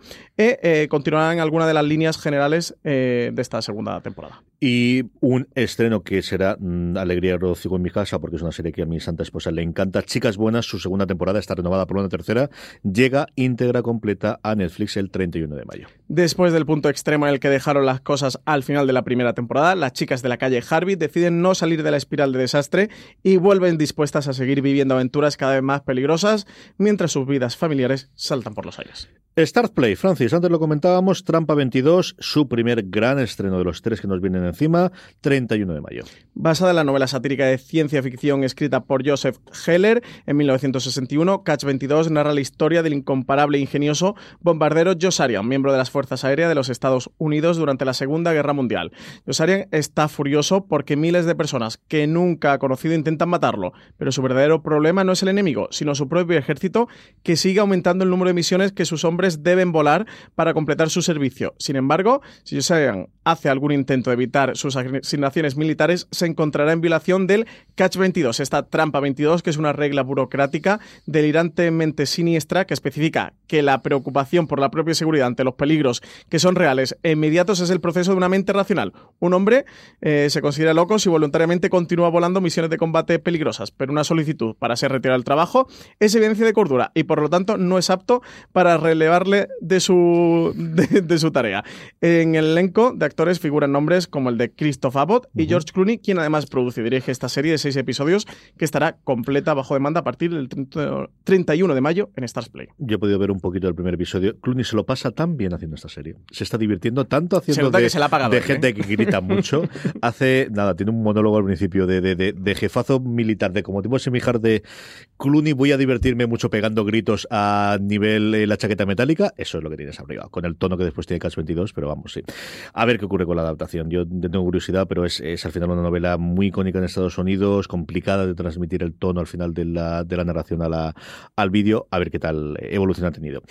continuarán algunas de las líneas generales de esta segunda temporada. Y un estreno que será mm, alegría y regocijo en mi casa, porque es una serie que a mi santa esposa le encanta. Chicas Buenas, su segunda temporada está renovada por una tercera, llega íntegra completa a Netflix el 31 de mayo. Después del punto extremo en el que dejaron las cosas al final de la primera temporada, las chicas de la calle Harvey deciden no salir de la espiral de desastre y vuelven dispuestas a seguir viviendo aventuras cada vez más peligrosas mientras sus vidas familiares saltan por los aires. Start Play, Francis, antes lo comentábamos, Trampa 22, su primer gran estreno de los tres que nos vienen encima, 31 de mayo. Basada en la novela satírica de ciencia ficción escrita por Joseph Heller en 1961, Catch 22 narra la historia del incomparable e ingenioso bombardero Josarian, miembro de las Fuerzas Aéreas de los Estados Unidos durante la Segunda Guerra Mundial. Josarian está furioso porque miles de personas que nunca ha conocido intentan matarlo, pero su verdadero problema no es el enemigo, sino su propio ejército que sigue aumentando el número de misiones que sus hombres deben volar para completar su servicio. Sin embargo, si Josean hace algún intento de evitar sus asignaciones militares, se encontrará en violación del Catch 22, esta trampa 22, que es una regla burocrática delirantemente siniestra que especifica que la preocupación por la propia seguridad ante los peligros que son reales e inmediatos es el proceso de una mente racional. Un hombre eh, se considera loco si voluntariamente continúa volando misiones de combate peligrosas, pero una solicitud para ser retirado del trabajo es evidencia de cordura y por lo tanto no es apto para relevarle de su, (laughs) de, su tarea. En el elenco de actores figuran nombres como el de Christoph Abbott y George Clooney, quien además produce y dirige esta serie de seis episodios que estará completa bajo demanda a partir del 31 de mayo en Stars Play. Yo he podido ver un poquito del primer episodio. Clooney se lo pasa tan bien haciendo esta serie. Se está divirtiendo tanto haciendo de, de ¿eh? gente que grita (laughs) mucho. Hace, nada, tiene un monólogo al principio de, de, de jefazo militar, de como tipo semijar de Clooney voy a divertirme mucho pegando gritos a nivel eh, la chaqueta metálica. Eso es lo que tienes arriba, con el tono que después tiene Cats 22, pero vamos, sí. A ver qué ocurre con la adaptación. Yo tengo curiosidad, pero es, es al final una novela muy icónica en Estados Unidos, complicada de transmitir el tono al final de la, de la narración a la, al vídeo. A ver qué tal evolución ha tenido.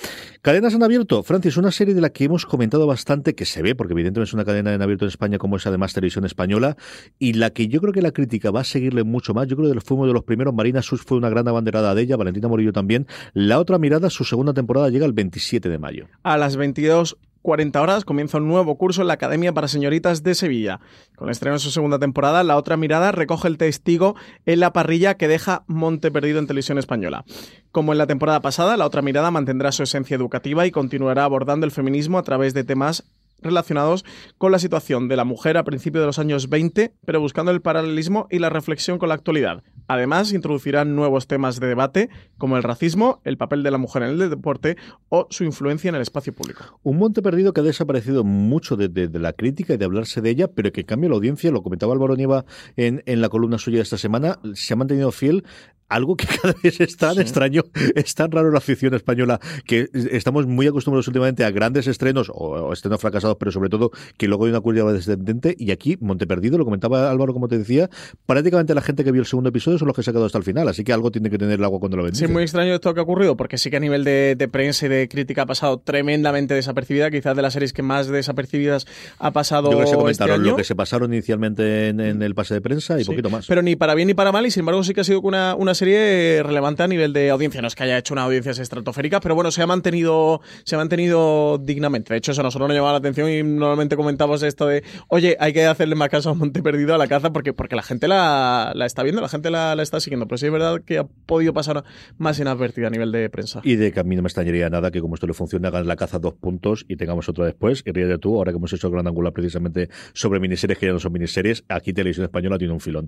Cadenas han abierto. Francis, una serie de la que hemos comentado bastante, que se ve, porque evidentemente es una cadena en abierto en España como es además Televisión Española, y la que yo creo que la crítica va a seguirle mucho más. Yo creo que fue uno de los primeros. Marina Sus fue una gran abanderada de ella, Valentina Morillo también. La otra mirada, su segunda temporada llega el 27 de mayo. A las 22 40 horas comienza un nuevo curso en la Academia para Señoritas de Sevilla. Con el estreno de su segunda temporada, La Otra Mirada recoge el testigo en la parrilla que deja Monte Perdido en televisión española. Como en la temporada pasada, La Otra Mirada mantendrá su esencia educativa y continuará abordando el feminismo a través de temas relacionados con la situación de la mujer a principios de los años 20, pero buscando el paralelismo y la reflexión con la actualidad. Además, introducirán nuevos temas de debate, como el racismo, el papel de la mujer en el deporte o su influencia en el espacio público. Un monte perdido que ha desaparecido mucho de, la crítica y de hablarse de ella, pero que en cambio la audiencia, lo comentaba Álvaro Nieva en, en la columna suya esta semana, se ha mantenido fiel algo que (laughs) cada vez es tan extraño, es tan raro la afición española, que estamos muy acostumbrados últimamente a grandes estrenos o, estrenos fracasados, pero sobre todo que luego hay una curva descendente. Y aquí, Monte Perdido, lo comentaba Álvaro, como te decía, prácticamente la gente que vio el segundo episodio son los que se ha quedado hasta el final, así que algo tiene que tener el agua cuando lo ven. Sí, muy extraño esto que ha ocurrido, porque sí que a nivel de, prensa y de crítica ha pasado tremendamente desapercibida, quizás de las series que más desapercibidas ha pasado. Yo creo que se este comentaron lo que se pasaron inicialmente en, el pase de prensa y poquito más. Pero ni para bien ni para mal, y sin embargo sí que ha sido una, una serie relevante a nivel de audiencia. No es que haya hecho una audiencia estratosférica, pero bueno, se ha mantenido, se ha mantenido dignamente. De hecho, eso a nosotros nos llamaba la atención y normalmente comentamos esto de, oye, hay que hacerle más caso a Monte Perdido a la caza porque, porque la gente la, la está viendo, la gente la, está siguiendo. Pero sí es verdad que ha podido pasar más inadvertida a nivel de prensa. Y de que a mí no me extrañaría nada que como esto le funcione, hagan la caza dos puntos y tengamos otro después. Y de tú, ahora que hemos hecho el gran angular precisamente sobre miniseries que ya no son miniseries, aquí Televisión Española tiene un filón.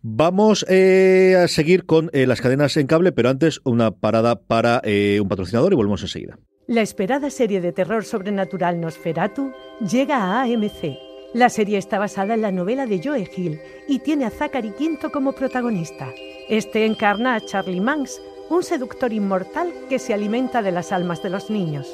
Vamos eh, a seguir con eh, las cadenas en cable, pero antes una parada para eh, un patrocinador y volvemos enseguida. La esperada serie de terror sobrenatural Nosferatu llega a AMC. La serie está basada en la novela de Joe Hill y tiene a Zachary Quinto como protagonista. Este encarna a Charlie Manx, un seductor inmortal que se alimenta de las almas de los niños.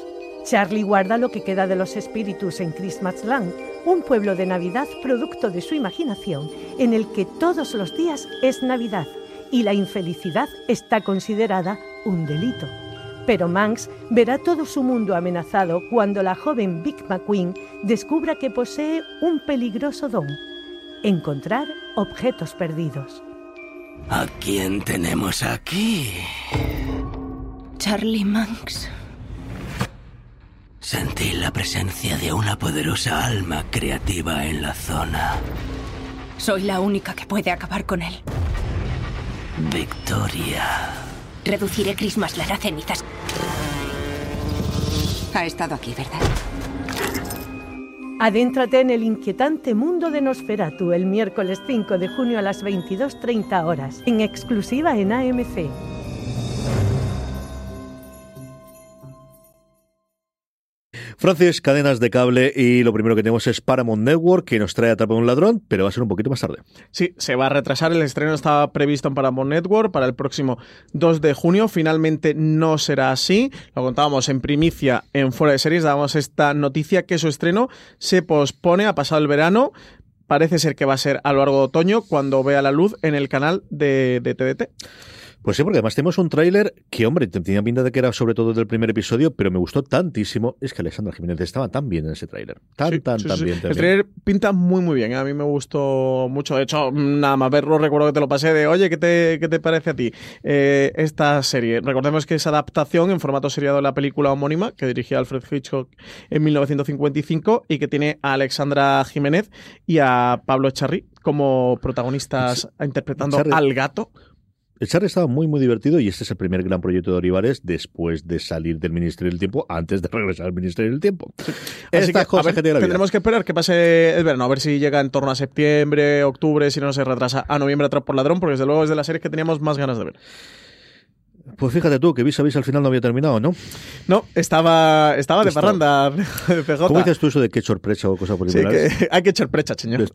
Charlie guarda lo que queda de los espíritus en Christmasland, un pueblo de Navidad producto de su imaginación, en el que todos los días es Navidad y la infelicidad está considerada un delito. Pero Manx verá todo su mundo amenazado cuando la joven Vic McQueen descubra que posee un peligroso don, encontrar objetos perdidos. ¿A quién tenemos aquí? Charlie Manx. Sentí la presencia de una poderosa alma creativa en la zona. Soy la única que puede acabar con él. Victoria. Reduciré Christmas a cenizas. Ha estado aquí, ¿verdad? Adéntrate en el inquietante mundo de Nosferatu el miércoles 5 de junio a las 22.30 horas, en exclusiva en AMC. Francis, cadenas de cable y lo primero que tenemos es Paramount Network que nos trae Atrapa un ladrón, pero va a ser un poquito más tarde. Sí, se va a retrasar. El estreno estaba previsto en Paramount Network para el próximo 2 de junio. Finalmente no será así. Lo contábamos en primicia en Fuera de Series. Dábamos esta noticia que su estreno se pospone a pasado el verano. Parece ser que va a ser a lo largo de otoño cuando vea la luz en el canal de TDT. Pues sí, porque además tenemos un tráiler que, hombre, tenía pinta de que era sobre todo del primer episodio, pero me gustó tantísimo. Es que Alexandra Jiménez estaba tan bien en ese tráiler. Tan, tan, tan bien. El tráiler pinta muy, muy bien. ¿eh? A mí me gustó mucho. De hecho, nada más verlo, recuerdo que te lo pasé de, oye, ¿qué te, qué te parece a ti eh, esta serie? Recordemos que es adaptación en formato seriado de la película homónima que dirigía Alfred Hitchcock en 1955 y que tiene a Alexandra Jiménez y a Pablo Charri como protagonistas interpretando al gato. El Charlie estaba muy, muy divertido y este es el primer gran proyecto de Olivares después de salir del Ministerio del Tiempo, antes de (laughs) regresar al Ministerio del Tiempo. Así que, tendremos que esperar que pase el verano, a ver si llega en torno a septiembre, octubre, si no se retrasa a noviembre atrás por ladrón, porque desde luego es de las series que teníamos más ganas de ver. Pues fíjate tú, que vis a vis al final no había terminado, ¿no? No, estaba, estaba de parranda, (laughs) ¿Cómo dices tú eso de que sorpresa o cosa por sí, que Hay que sorpresa, señor.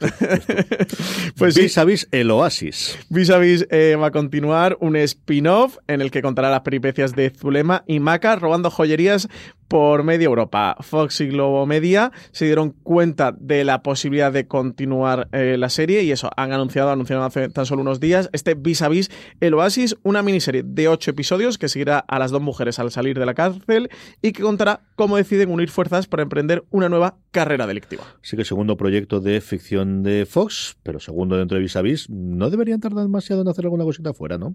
(laughs) pues vis a vis el Oasis. Vis a vis eh, va a continuar un spin-off en el que contará las peripecias de Zulema y Maca robando joyerías por media Europa. Fox y Globo Media se dieron cuenta de la posibilidad de continuar eh, la serie y eso, han anunciado, anunciaron hace tan solo unos días, este Vis a Vis, El Oasis, una miniserie de ocho episodios que seguirá a las dos mujeres al salir de la cárcel y que contará cómo deciden unir fuerzas para emprender una nueva carrera delictiva. Sí que segundo proyecto de ficción de Fox, pero segundo dentro de Vis a Vis, no deberían tardar demasiado en hacer alguna cosita fuera, ¿no?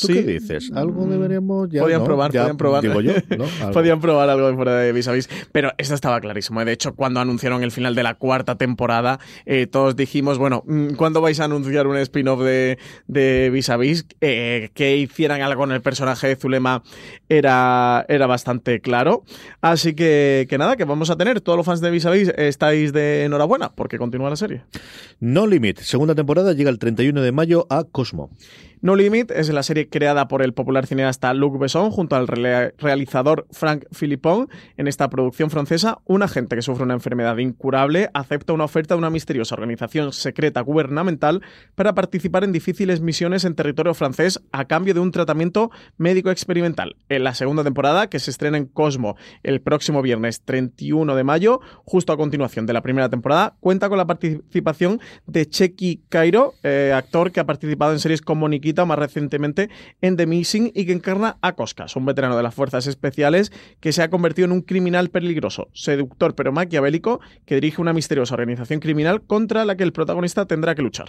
¿Tú qué dices? ¿Algo deberíamos ya? Podían probar, podían probar. Digo yo, ¿no? (laughs) podían probar algo fuera de Vis a Vis. Pero esto estaba clarísimo. De hecho, cuando anunciaron el final de la cuarta temporada, eh, todos dijimos, bueno, mm, ¿cuándo vais a anunciar un spin-off de, de Vis? Eh, que hicieran algo con el personaje de Zulema era, era bastante claro. Así que, que nada, que vamos a tener. Todos los fans de Vis a Vis estáis de enhorabuena porque continúa la serie. No Limit, segunda temporada, llega el 31 de mayo a Cosmo. No Limit es la serie creada por el popular cineasta Luc Besson junto al realizador Frank Philippon. En esta producción francesa, un agente que sufre una enfermedad incurable acepta una oferta de una misteriosa organización secreta gubernamental para participar en difíciles misiones en territorio francés a cambio de un tratamiento médico experimental. En la segunda temporada, que se estrena en Cosmo el próximo viernes 31 de mayo, justo a continuación de la primera temporada, cuenta con la participación de Chequi Cairo, eh, actor que ha participado en series como Más recientemente en The Missing y que encarna a Coscas, un veterano de las fuerzas especiales que se ha convertido en un criminal peligroso, seductor pero maquiavélico que dirige una misteriosa organización criminal contra la que el protagonista tendrá que luchar.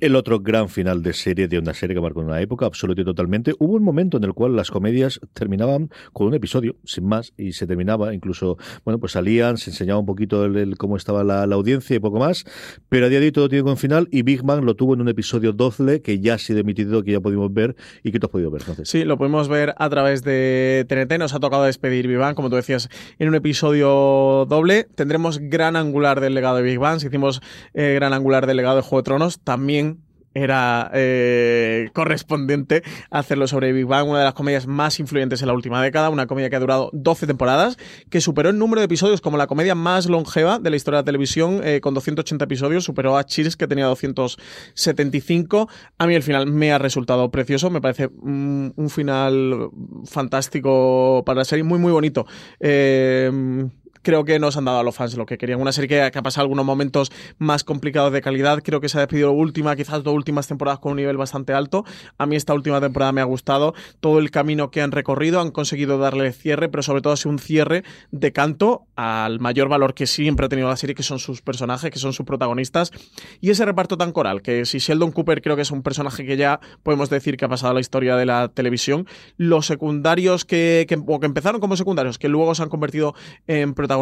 El otro gran final de serie, de una serie que marcó una época absoluta y totalmente, hubo un momento en el cual las comedias terminaban con un episodio, sin más, y se terminaba, incluso, bueno, pues salían, se enseñaba un poquito el, cómo estaba la, audiencia y poco más, pero a día de hoy todo tiene un final y Big Bang lo tuvo en un episodio 12 que ya ha sido emitido que ya pudimos ver y que tú has podido ver. Entonces. Sí, lo pudimos ver a través de TNT. Nos ha tocado despedir Big Bang, como tú decías, en un episodio doble. Tendremos gran angular del legado de Big Bang. Si hicimos eh, gran angular del legado de Juego de Tronos, también era eh, correspondiente hacerlo sobre Big Bang, una de las comedias más influyentes en la última década, una comedia que ha durado 12 temporadas, que superó el número de episodios como la comedia más longeva de la historia de la televisión, eh, con 280 episodios, superó a Cheers, que tenía 275. A mí el final me ha resultado precioso, me parece un, un final fantástico para la serie, muy, muy bonito. Eh, creo que nos han dado a los fans lo que querían. Una serie que, ha pasado algunos momentos más complicados de calidad. Creo que se ha despedido última, quizás dos últimas temporadas con un nivel bastante alto. A mí esta última temporada me ha gustado. Todo el camino que han recorrido, han conseguido darle cierre, pero sobre todo ha sido un cierre de canto al mayor valor que siempre ha tenido la serie, que son sus personajes, que son sus protagonistas. Y ese reparto tan coral, que si Sheldon Cooper creo que es un personaje que ya podemos decir que ha pasado a la historia de la televisión, los secundarios que, que, que empezaron como secundarios, que luego se han convertido en protagonistas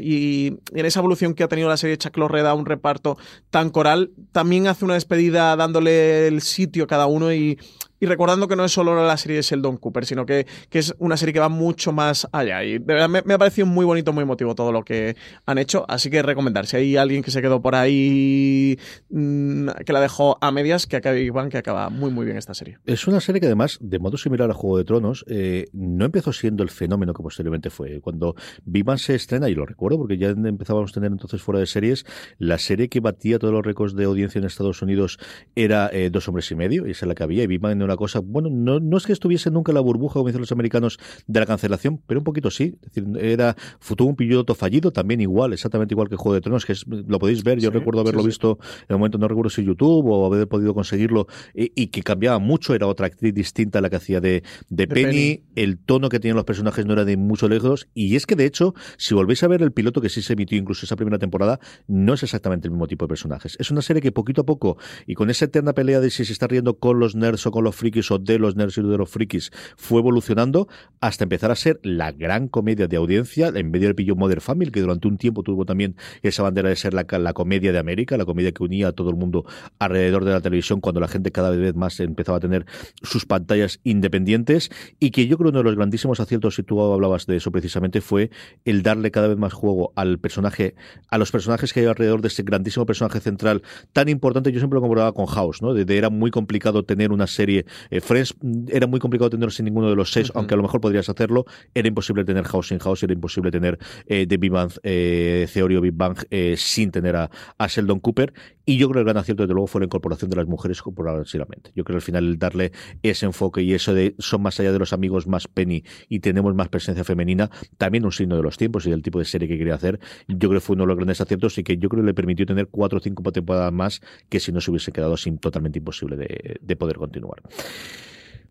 y en esa evolución que ha tenido la serie Chuck Lorre un reparto tan coral, también hace una despedida dándole el sitio a cada uno y y recordando que no es solo la serie de Sheldon Cooper, sino que, que es una serie que va mucho más allá. Y de verdad me, ha parecido muy bonito, muy emotivo todo lo que han hecho. Así que recomendar, si hay alguien que se quedó por ahí, mm, que la dejó a medias, que acabe Iván, que acaba muy, muy bien esta serie. Es una serie que además, de modo similar a Juego de Tronos, eh, no empezó siendo el fenómeno que posteriormente fue. Cuando Big se estrena, y lo recuerdo porque ya empezábamos a tener entonces fuera de series, la serie que batía todos los récords de audiencia en Estados Unidos era eh, Dos Hombres y Medio, y esa es la que había, y Big Una cosa, bueno, no, no es que estuviese nunca en la burbuja, como dicen los americanos, de la cancelación, pero un poquito sí. Es decir, era, tuvo un piloto fallido, también igual, exactamente igual que Juego de Tronos, que es, lo podéis ver, yo recuerdo haberlo visto en el momento, no recuerdo si YouTube o haber podido conseguirlo, y, que cambiaba mucho, era otra actriz distinta a la que hacía de, de, Penny, el tono que tenían los personajes no era de mucho lejos, y es que de hecho, si volvéis a ver el piloto que sí se emitió incluso esa primera temporada, no es exactamente el mismo tipo de personajes. Es una serie que poquito a poco, y con esa eterna pelea de si se está riendo con los nerds o con los frikis o de los nerds y de los frikis, fue evolucionando hasta empezar a ser la gran comedia de audiencia, en medio del pillo Mother Family, que durante un tiempo tuvo también esa bandera de ser la, comedia de América, la comedia que unía a todo el mundo alrededor de la televisión cuando la gente cada vez más empezaba a tener sus pantallas independientes y que yo creo uno de los grandísimos aciertos, si tú hablabas de eso precisamente, fue el darle cada vez más juego al personaje, a los personajes que hay alrededor de ese grandísimo personaje central tan importante. Yo siempre lo comprobaba con House, ¿no? De, era muy complicado tener una serie. Eh, Friends mm, era muy complicado tener sin ninguno de los seis, aunque a lo mejor podrías hacerlo. Era imposible tener House sin House, era imposible tener eh, The Big Bang eh, Theory o Big Bang eh, sin tener a, a, Sheldon Cooper. Y yo creo que el gran acierto, desde luego, fue la incorporación de las mujeres progresivamente. Yo creo que al final darle ese enfoque y eso de son más allá de los amigos más Penny y tenemos más presencia femenina, también un signo de los tiempos y del tipo de serie que quería hacer. Yo creo que fue uno de los grandes aciertos y que yo creo que le permitió tener cuatro o cinco temporadas más que si no se hubiese quedado sin, totalmente imposible de, de poder continuar.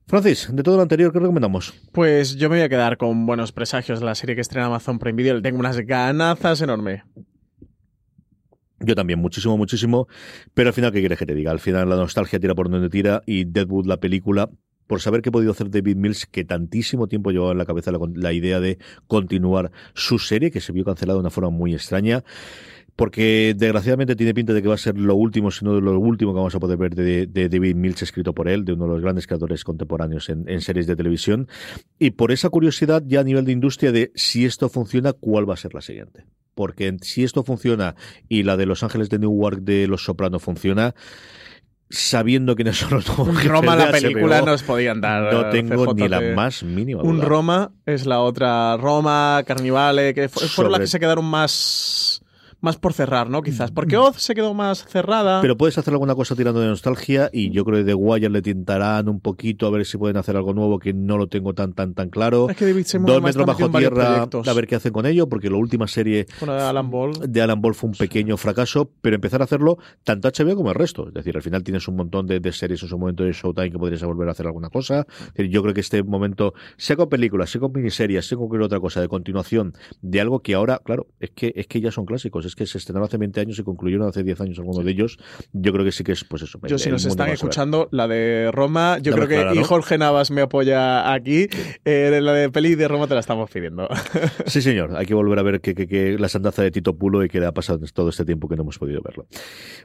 Francis, de todo lo anterior, ¿qué recomendamos? Pues yo me voy a quedar con buenos presagios de la serie que estrena Amazon Prime Video. Le tengo unas ganazas enormes. Yo también, muchísimo, muchísimo. Pero al final, ¿qué quieres que te diga? Al final la nostalgia tira por donde tira y Deadwood, la película, por saber qué ha podido hacer David Mills, que tantísimo tiempo llevaba en la cabeza la, idea de continuar su serie, que se vio cancelada de una forma muy extraña porque desgraciadamente tiene pinta de que va a ser lo último, sino de lo último que vamos a poder ver de, David Mills escrito por él, de uno de los grandes creadores contemporáneos en, series de televisión. Y por esa curiosidad ya a nivel de industria de si esto funciona, ¿cuál va a ser la siguiente? Porque si esto funciona y la de Los Ángeles de Newark de Los Sopranos funciona, sabiendo quiénes son los Un Roma la película nos podían dar. No tengo ni la más mínima. Un Roma es la otra. Roma, Carnivale, que fueron las que se quedaron más más por cerrar, ¿no? Quizás. Porque mm. Oz se quedó más cerrada. Pero puedes hacer alguna cosa tirando de nostalgia y yo creo que The Wire le tintarán un poquito a ver si pueden hacer algo nuevo que no lo tengo tan tan tan claro. Es que David Dos metros bajo tierra, a ver qué hacen con ello, porque la última serie de Alan Ball. de Alan Ball fue un pequeño fracaso, pero empezar a hacerlo tanto HBO como el resto. Es decir, al final tienes un montón de, series en su momento de Showtime que podrías volver a hacer alguna cosa. yo creo que este momento, sea con películas, sea con miniseries, sea con cualquier otra cosa de continuación de algo que ahora, claro, es que es que ya son clásicos, es que se estrenaron hace 20 años y concluyeron hace 10 años algunos de ellos. Yo creo que sí que es, pues eso. Yo, si nos están escuchando, la de Roma, yo creo que y Jorge Navas me apoya aquí. Eh, la de peli de Roma te la estamos pidiendo. sí, señor. Hay que volver a ver que, que, la sandaza de Tito Pulo y que le ha pasado todo este tiempo que no hemos podido verlo.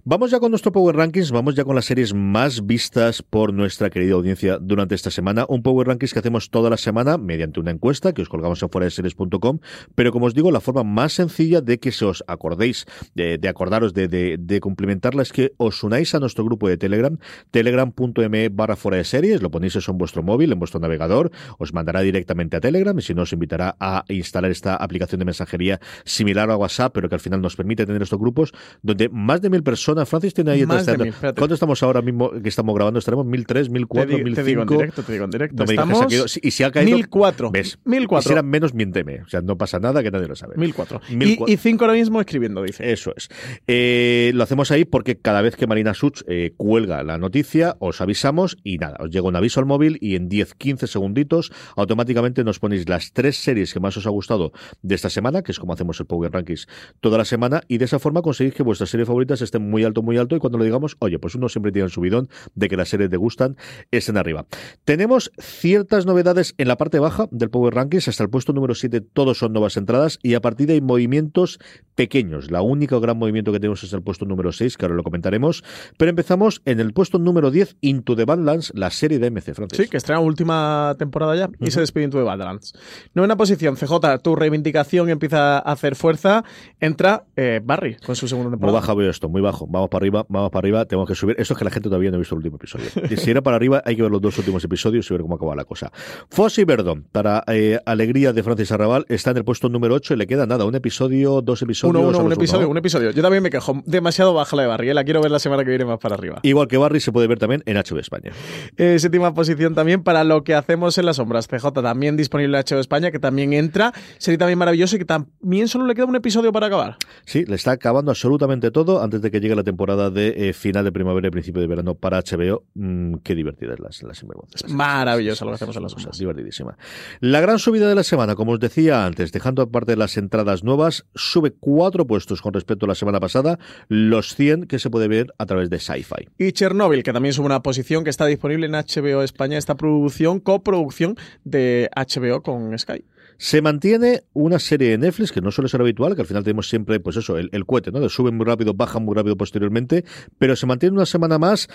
Vamos ya con nuestro Power Rankings, vamos ya con las series más vistas por nuestra querida audiencia durante esta semana. Un Power Rankings que hacemos toda la semana mediante una encuesta que os colgamos en fuera de series.com, pero como os digo, la forma más sencilla de que se os acordéis de, acordaros de, de, cumplimentarla es que os unáis a nuestro grupo de Telegram, telegram.me barra fuera de series, lo ponéis eso en vuestro móvil, en vuestro navegador, os mandará directamente a Telegram y si no os invitará a instalar esta aplicación de mensajería similar a WhatsApp, pero que al final nos permite tener estos grupos donde más de mil personas, Francis tiene ahí más ¿Cuánto estamos ahora mismo que estamos grabando? ¿Estaremos mil tres, mil cuatro, mil cinco? Te digo en directo, te digo en directo. estamos y si ha caído... Mil cuatro. ¿Ves? Mil cuatro. Si eran menos, miénteme. O sea, no pasa nada que nadie lo sabe. Mil cuatro. Y, y cinco ahora mismo escribiendo, dice. Eso es. Eh, lo hacemos ahí porque cada vez que Marina Such eh, cuelga la noticia, os avisamos y nada, os llega un aviso al móvil y en 10-15 segunditos automáticamente nos ponéis las tres series que más os ha gustado de esta semana, que es como hacemos el Power Rankings toda la semana, y de esa forma conseguís que vuestras series favoritas estén muy alto, muy alto, y cuando lo digamos, oye, pues uno siempre tiene el subidón de que las series te gustan, estén arriba. Tenemos ciertas novedades en la parte baja del Power Rankings, hasta el puesto número 7 todos son nuevas entradas, y a partir de ahí movimientos pequeños. La única gran movimiento que tenemos es el puesto número 6, que ahora lo comentaremos. Pero empezamos en el puesto número 10, Into the Badlands, la serie de MC, Francis. Sí, que estrena última temporada ya y se despide Into the Badlands. Novena posición, CJ, tu reivindicación empieza a hacer fuerza. Entra eh, Barry con su segunda temporada. Muy baja veo esto, muy bajo. Vamos para arriba, vamos para arriba, tenemos que subir. Esto es que la gente todavía no ha visto el último episodio. y (laughs) si era para arriba, hay que ver los dos últimos episodios y ver cómo acaba la cosa. Fossy Verdon, para eh, alegría de Francis Arrabal, está en el puesto número 8 y le queda nada, un episodio, dos episodios, un episodio, un episodio. Yo también me quejo demasiado baja la de Barry. La quiero ver la semana que viene más para arriba. Igual que Barry se puede ver también en HBO España. Eh, séptima posición también para lo que hacemos en las sombras. CJ también disponible en HBO España, que también entra. Sería también maravilloso y que también solo le queda un episodio para acabar. Sí, le está acabando absolutamente todo antes de que llegue la temporada de eh, final de primavera y principio de verano para HBO. Mm, qué divertidas las la, la maravillosa lo que hacemos en las sombras. Divertidísima. La gran subida de la semana, como os decía antes, dejando aparte las entradas nuevas, sube 4 puestos con respecto a la semana pasada, los 100 que se puede ver a través de Sci-Fi. Y Chernóbil, que también es una posición que está disponible en HBO España, esta producción, coproducción de HBO con Sky. Se mantiene una serie de Netflix que no suele ser habitual, que al final tenemos siempre, pues eso, el, el cohete, ¿no? De suben muy rápido, bajan muy rápido posteriormente, pero se mantiene una semana más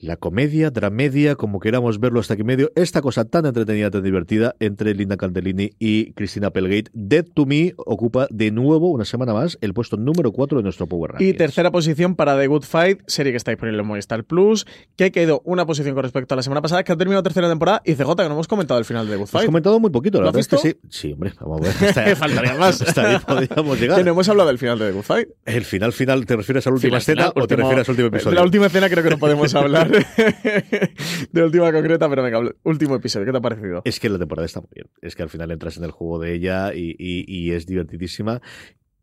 la comedia, dramedia, como queramos verlo hasta aquí medio, esta cosa tan entretenida, tan divertida entre Linda Candellini y Cristina Applegate. Dead to Me ocupa de nuevo una semana más el puesto número 4 de nuestro Power Ranking. Y tercera posición para The Good Fight, serie que está disponible en Movistar Plus, que quedó una posición con respecto a la semana pasada, que ha terminado tercera temporada, y CJ, que no hemos comentado el final de The Good Hemos Fight. comentado muy poquito, la ¿Lo verdad has es que visto? sí. Sí, hombre, vamos a ver. (laughs) Hasta, Faltaría más. hasta ahí podríamos (laughs) llegar. No hemos hablado del final de The Good Fight. El final final, ¿te refieres a la última Final, escena final, o te refieres al último De episodio? la última escena creo que no podemos hablar (laughs) de última concreta, pero venga, último episodio, ¿qué te ha parecido? Es que la temporada está muy bien. Es que al final entras en el juego de ella y, y- y es divertidísima.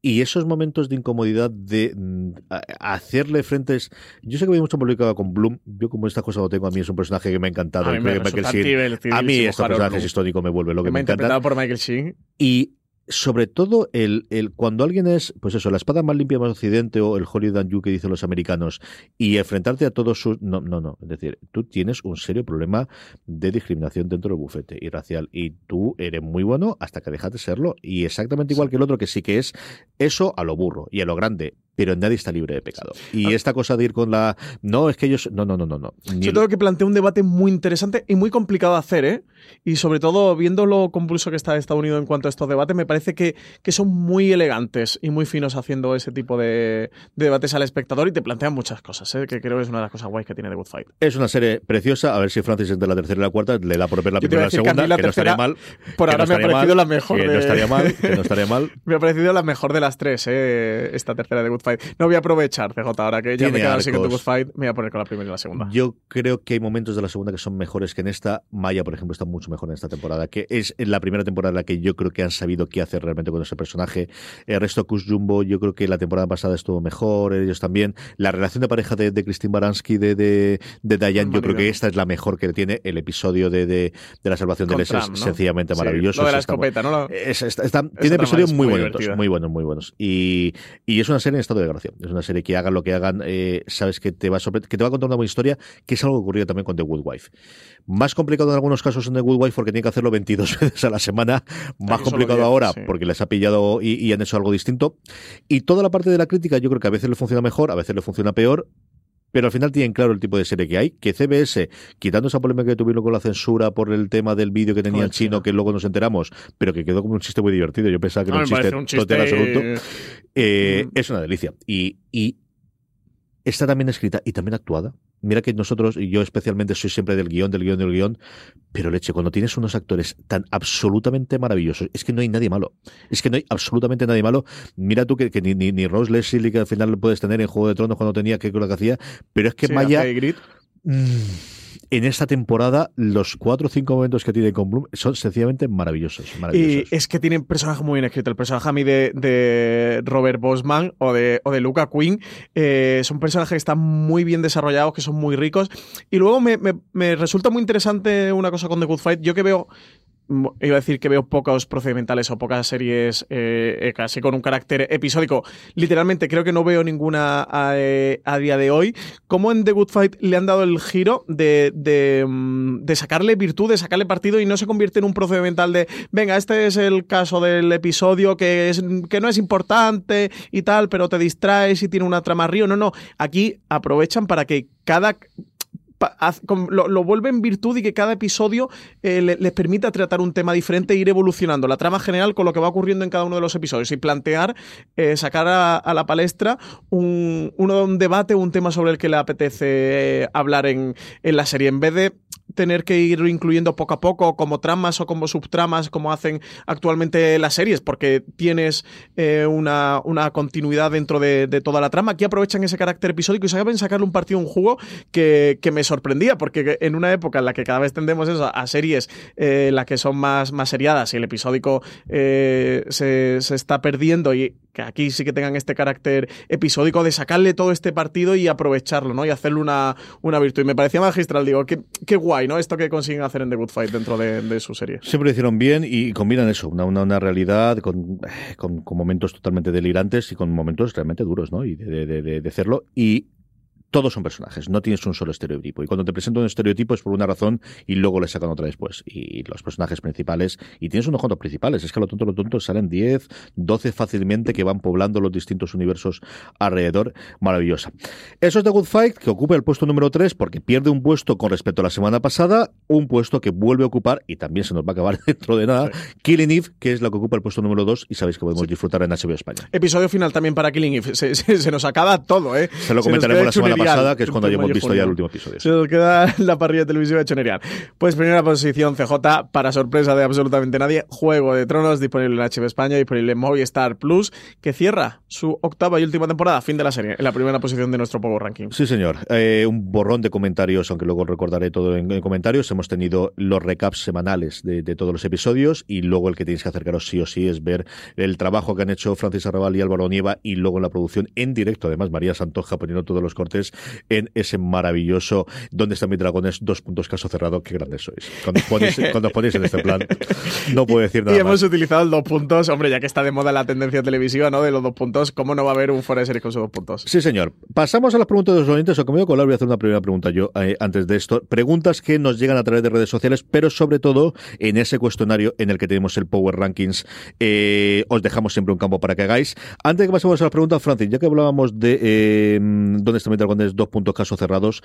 Y esos momentos de incomodidad de mm, hacerle frentes. Yo sé que había mucho publicado con Bloom. Yo, como esta cosa lo tengo, a mí es un personaje que me ha encantado. A mí me Michael Sheen- a mí Harold personajes Bloom. históricos me vuelve lo que me me ha encantan. por Michael Sheen. Y sobre todo el, el cuando alguien es, pues eso, la espada más limpia más occidente o el Hollywood and You que dicen los americanos y enfrentarte a todos sus... No, no, no. Es decir, tú tienes un serio problema de discriminación dentro del bufete y racial y tú eres muy bueno hasta que dejas de serlo y exactamente igual que el otro que sí que es eso a lo burro y a lo grande. Pero nadie está libre de pecado. Y esta cosa de ir con la... No, es que ellos... No, no, no, no. no. El- todo que plantea un debate muy interesante y muy complicado de hacer, ¿eh? Y sobre todo, viendo lo compulso que está Estados Unidos en cuanto a estos debates, me parece que, que son muy elegantes y muy finos haciendo ese tipo de, de debates al espectador y te plantean muchas cosas, ¿eh? Que creo que es una de las cosas guays que tiene The Good Fight. Es una serie preciosa. A ver si Francis entre la tercera y la cuarta le da por ver la Yo primera y la decir que segunda, la que no estaría tercera, mal. por ahora no me ha parecido mal, la mejor Que de- no estaría mal, que no estaría mal. (laughs) Me ha parecido la mejor de las tres, ¿eh? Esta tercera de Good No voy a aprovechar, CJ, ahora que ya me he quedado arcos. Good Fight, me voy a poner con la primera y la segunda. Yo creo que hay momentos de la segunda que son mejores que en esta. Maya, por ejemplo, está mucho mejor en esta temporada, que es en la primera temporada en la que yo creo que han sabido qué hacer realmente con ese personaje. El resto, Kus Jumbo, yo creo que la temporada pasada estuvo mejor, ellos también. La relación de pareja de, de Christine Baranski, de, de, de Diane, yo creo que esta es la mejor que tiene. El episodio de, de, de la salvación Con de Les es sencillamente Sí, maravilloso. lo de la escopeta, ¿no? La- es- está- está- Esa tiene episodios muy, muy bonitos, muy buenos, muy buenos. Y, y es una serie en de gracia. Es una serie que hagan lo que hagan, eh, sabes que te va a sorpre- que te va a contar una buena historia, que es algo que ocurrió también con The Good Wife. Más complicado en algunos casos en The Good Wife porque tiene que hacerlo 22 (laughs) veces a la semana. Más complicado 10, ahora sí. porque les ha pillado y, y han hecho algo distinto. Y toda la parte de la crítica yo creo que a veces le funciona mejor, a veces le funciona peor. Pero al final tienen claro el tipo de serie que hay, que CBS, quitando esa polémica que tuvieron con la censura por el tema del vídeo que tenía el chino, que luego nos enteramos, pero que quedó como un chiste muy divertido. Yo pensaba que No, era un chiste, un chiste- total absoluto. Eh, Mm. Es una delicia. Y, y está también escrita y también actuada. Mira que nosotros, y yo especialmente soy siempre del guion, del guion, del guion, pero leche, cuando tienes unos actores tan absolutamente maravillosos, es que no hay nadie malo. Es que no hay absolutamente nadie malo. Mira tú que, que ni, ni, ni Rose Leslie, que al final lo puedes tener en Juego de Tronos cuando tenía que lo que hacía, pero es que Sí, Maya, en esta temporada, los cuatro o cinco momentos que tiene con Bloom son sencillamente maravillosos. maravillosos. Y es que tienen personajes muy bien escritos. El personaje a mí de, de Robert Bosman o de, o de Luca Quinn eh, son personajes que están muy bien desarrollados, que son muy ricos. Y luego me, me- me resulta muy interesante una cosa con The Good Fight. Yo que veo. Iba a decir que veo pocos procedimentales o pocas series eh, eh, casi con un carácter episódico. Literalmente creo que no veo ninguna a, eh, a día de hoy. Como en The Good Fight le han dado el giro de, de, mm, de sacarle virtud, de sacarle partido y no se convierte en un procedimental de, venga, este es el caso del episodio que, es, que no es importante y tal, pero te distraes y tiene una trama río. No, no, aquí aprovechan para que cada lo, lo vuelve en virtud y que cada episodio eh, le- les permita tratar un tema diferente e ir evolucionando. La trama general con lo que va ocurriendo en cada uno de los episodios y plantear, eh, sacar a, la palestra un, uno, un debate, un tema sobre el que le apetece eh, hablar en, en la serie, en vez de tener que ir incluyendo poco a poco como tramas o como subtramas como hacen actualmente las series, porque tienes eh, una, una, continuidad dentro de, toda la trama. Aquí aprovechan ese carácter episódico y saben sacarle un partido, un jugo que, me sorprendía, porque en una época en la que cada vez tendemos eso, a series eh, las que son más, más seriadas y el episódico eh, se, se está perdiendo y que aquí sí que tengan este carácter episódico de sacarle todo este partido y aprovecharlo, ¿no? Y hacerle una, una virtud. Y me parecía magistral, digo, qué, qué guay, ¿no? Esto que consiguen hacer en The Good Fight dentro de, su serie. Siempre lo hicieron bien y combinan eso, una, una, realidad con, con, momentos totalmente delirantes y con momentos realmente duros, ¿no? Y de, de, de hacerlo. Y todos son personajes, no tienes un solo estereotipo. Y cuando te presento un estereotipo es por una razón y luego le sacan otra después. Y los personajes principales, y tienes unos cuantos principales, es que a lo tonto, lo tonto salen 10, 12 fácilmente que van poblando los distintos universos alrededor. Maravillosa. Eso es The Good Fight, que ocupa el puesto número 3 porque pierde un puesto con respecto a la semana pasada, un puesto que vuelve a ocupar, y también se nos va a acabar (laughs) dentro de nada, Killing Eve, que es la que ocupa el puesto número 2 y sabéis que podemos disfrutar en HBO España. Episodio final también para Killing Eve. Se, nos acaba todo, ¿eh? Se lo comentaremos la semana pasada pasada, que es cuando hayamos visto ya el último episodio. Se nos queda la parrilla televisiva de Chonerial. Pues primera posición CJ, para sorpresa de absolutamente nadie, Juego de Tronos, disponible en HB España, disponible en Movistar Plus, que cierra su octava y última temporada, fin de la serie, en la primera posición de nuestro Power Ranking. Sí, señor. Eh, un borrón de comentarios, aunque luego recordaré todo en, comentarios. Hemos tenido los recaps semanales de, todos los episodios y luego el que tenéis que acercaros sí o sí es ver el trabajo que han hecho Francis Arrabal y Álvaro Nieva y luego la producción en directo, además María Santoja poniendo todos los cortes en ese maravilloso ¿Dónde están mis dragones? Dos puntos caso cerrado. Qué grandes sois. Cuando os ponéis, (laughs) cuando ponéis en este plan, no puedo decir nada. Y hemos utilizado el dos puntos. Hombre, ya que está de moda la tendencia televisiva, ¿no? De los dos puntos, ¿cómo no va a haber un fuera de serie con esos dos puntos? Sí, señor. Pasamos a las preguntas de los oyentes. O como digo, voy a hacer una primera pregunta yo eh, antes de esto. Preguntas que nos llegan a través de redes sociales, pero sobre todo en ese cuestionario en el que tenemos el Power Rankings. Eh, os dejamos siempre un campo para que hagáis. Antes de que pasemos a las preguntas, Francis, ya que hablábamos de eh, dónde están mis dos puntos caso cerrados.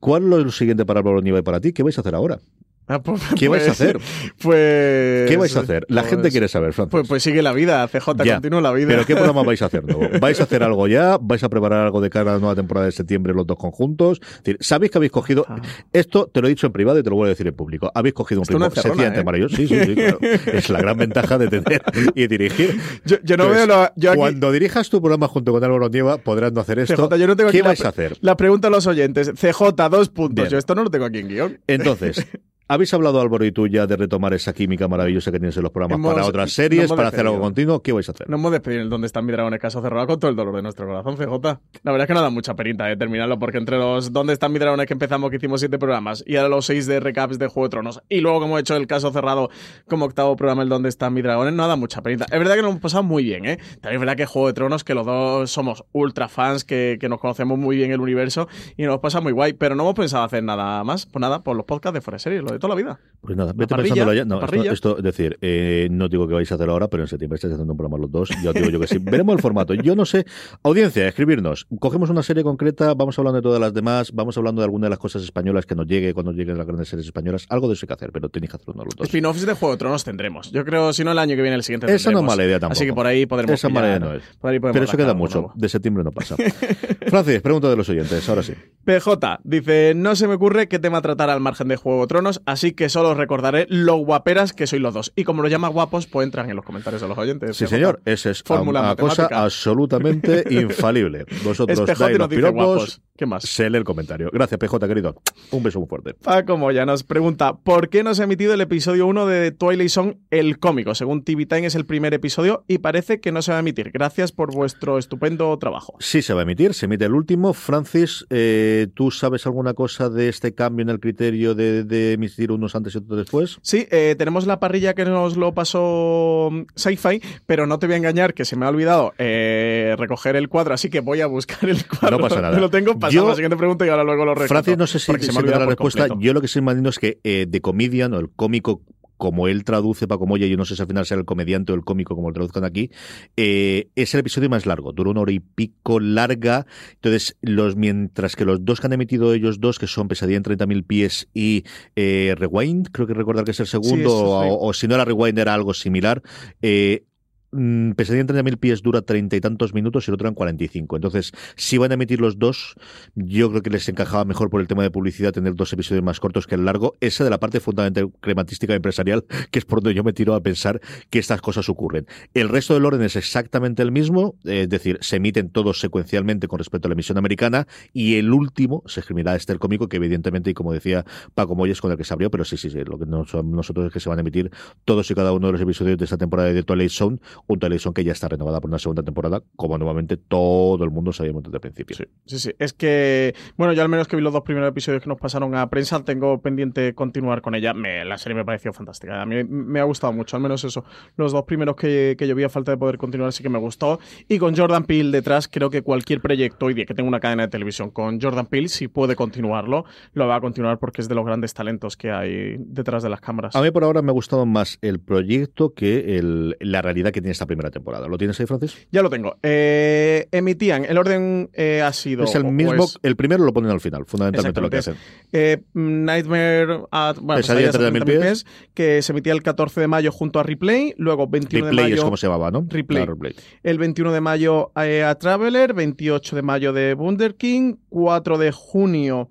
¿Cuál es lo siguiente para Álvaro Niva y para ti? ¿Qué vais a hacer ahora? Ah, pues, ¿Qué vais a pues, hacer? Pues. ¿Qué vais a hacer? La gente pues, quiere saber, Francis. Pues, pues, sigue la vida, CJ, continúa la vida. ¿Pero qué programa vais a hacer? (laughs) ¿Vais a hacer algo ya? ¿Vais a preparar algo de cara a la nueva temporada de septiembre los dos conjuntos? ¿Sabéis que habéis cogido. Ah. Esto te lo he dicho en privado y te lo voy a decir en público. Habéis cogido un ritmo sencillamente ¿eh? maravilloso. Sí, sí, sí, claro. (laughs) Es la gran ventaja de tener y dirigir. Yo, no veo lo, Cuando dirijas tu programa junto con Álvaro Nieva, podrás no hacer esto. CJ, yo no tengo ¿Qué vais a hacer? La pregunta a los oyentes. CJ, dos puntos. Yo esto no lo tengo aquí en guion. Entonces. (laughs) ¿Habéis hablado, Álvaro y tú, ya de retomar esa química maravillosa que tienes en los programas para otras series, para hacer algo continuo? ¿Qué vais a hacer? No hemos despedido el Dónde están mi dragón caso cerrado con todo el dolor de nuestro corazón, CJ. La verdad es que no da mucha perita de terminarlo, porque entre los ¿Dónde están mi dragones que empezamos, que hicimos siete programas, y ahora los seis de recaps de Juego de Tronos, y luego como he hecho el caso cerrado como octavo programa, el Dónde están mi dragones, no da mucha perita. Es verdad que nos hemos pasado muy bien, ¿eh? También es verdad que Juego de Tronos, que los dos somos ultra fans, que, que nos conocemos muy bien el universo, y nos pasa muy guay, pero no hemos pensado hacer nada más, pues nada, por los podcasts de Fuera Series, lo de toda la vida. Pues nada, vete pensándolo ya. No, esto, es decir, eh, no digo que vais a hacer ahora, pero en septiembre estáis haciendo un programa los dos. Yo digo yo que sí. (laughs) Veremos el formato. Yo no sé. Audiencia, escribirnos. Cogemos una serie concreta, vamos hablando de todas las demás, vamos hablando de alguna de las cosas españolas que nos llegue cuando lleguen las grandes series españolas. Algo de eso hay que hacer, pero tenéis que hacerlo los dos. Spin-offs de Juego de Tronos tendremos. Yo creo, si no, el año que viene, el siguiente. Esa no es mala idea tampoco. Así que por ahí podremos. Esa mala idea no es. pero eso queda mucho. De septiembre no pasa. (laughs) Francis, pregunta de los oyentes, ahora sí. PJ dice: No se me ocurre qué tema tratar al margen de Juego de Tronos, así que solo recordaré lo guaperas que sois los dos. Y como lo llama guapos, pues entran en los comentarios de los oyentes. Sí, señor. Esa es una cosa absolutamente (laughs) infalible. Vosotros dais los piropos, ¿Qué más? Se lee el comentario. Gracias, PJ, querido. Un beso muy fuerte. Paco ya nos pregunta, ¿por qué no se ha emitido el episodio 1 de Twilight Zone, el cómico? Según TV Time es el primer episodio y parece que no se va a emitir. Gracias por vuestro estupendo trabajo. Sí, se va a emitir. Se emite el último. Francis, eh, ¿tú sabes alguna cosa de este cambio en el criterio de, de unos antes y otros después? Sí, eh, tenemos la parrilla que nos lo pasó Sci-Fi, pero no te voy a engañar que se me ha olvidado eh, recoger el cuadro, así que voy a buscar el cuadro. No pasa nada. (laughs) lo tengo pasado la siguiente pregunta y ahora luego lo. Francis, no sé si se, me la respuesta. Yo lo que estoy imaginando es que eh, de Comedian o el cómico como él traduce Paco Moya, yo no sé si al final será el comediante o el cómico como lo traduzcan aquí, eh, es el episodio más largo, dura una hora y pico larga. Entonces, los mientras que los dos que han emitido ellos dos, que son Pesadilla en 30.000 pies y eh, Rewind, creo que recordar que es el segundo, o, si no era Rewind era algo similar, eh, mm, Pesadilla en 30.000 pies dura treinta y tantos minutos y el otro en 45. Entonces, si van a emitir los dos, yo creo que les encajaba mejor por el tema de publicidad tener dos episodios más cortos que el largo. Esa de la parte fundamental crematística empresarial, que es por donde yo me tiro a pensar que estas cosas ocurren. El resto del orden es exactamente el mismo, es decir, se emiten todos secuencialmente con respecto a la emisión americana y el último se escribirá este el cómico que evidentemente, y como decía Paco Moyes, con el que se abrió, pero sí, sí, sí, lo que nosotros es que se van a emitir todos y cada uno de los episodios de esta temporada de Twilight Zone, un Twilight Zone que ya está renovada por una segunda temporada, como nuevamente todo el mundo sabíamos desde el principio. Sí, sí, sí. Es que, bueno, yo al menos que vi los dos primeros episodios que nos pasaron a prensa, tengo pendiente continuar con ella. Me, la serie me pareció fantástica. A mí me ha gustado mucho, al menos eso. Los dos primeros que, que yo vi a falta de poder continuar sí que me gustó. Y con Jordan Peele detrás, creo que cualquier proyecto hoy día que tenga una cadena de televisión con Jordan Peele, si puede continuarlo, lo va a continuar porque es de los grandes talentos que hay detrás de las cámaras. A mí por ahora me ha gustado más el proyecto que el, la realidad que tiene esta primera temporada. ¿Lo tienes ahí, Francis? Ya lo tengo. Eh, emitían, el orden eh, ha sido... Es el mismo, pues, el primero lo ponen al final, fundamentalmente lo que hacen. Eh, Nightmare at, bueno, Pesadilla Pesadilla en 30.000 30.000 pies, que se emitía el 14 de mayo junto a Replay, luego 21 Replay de mayo... es como se llamaba, ¿no? Replay. Claro, Replay. El 21 de mayo eh, a Traveler, 28 de mayo de Wunder King, 4 de junio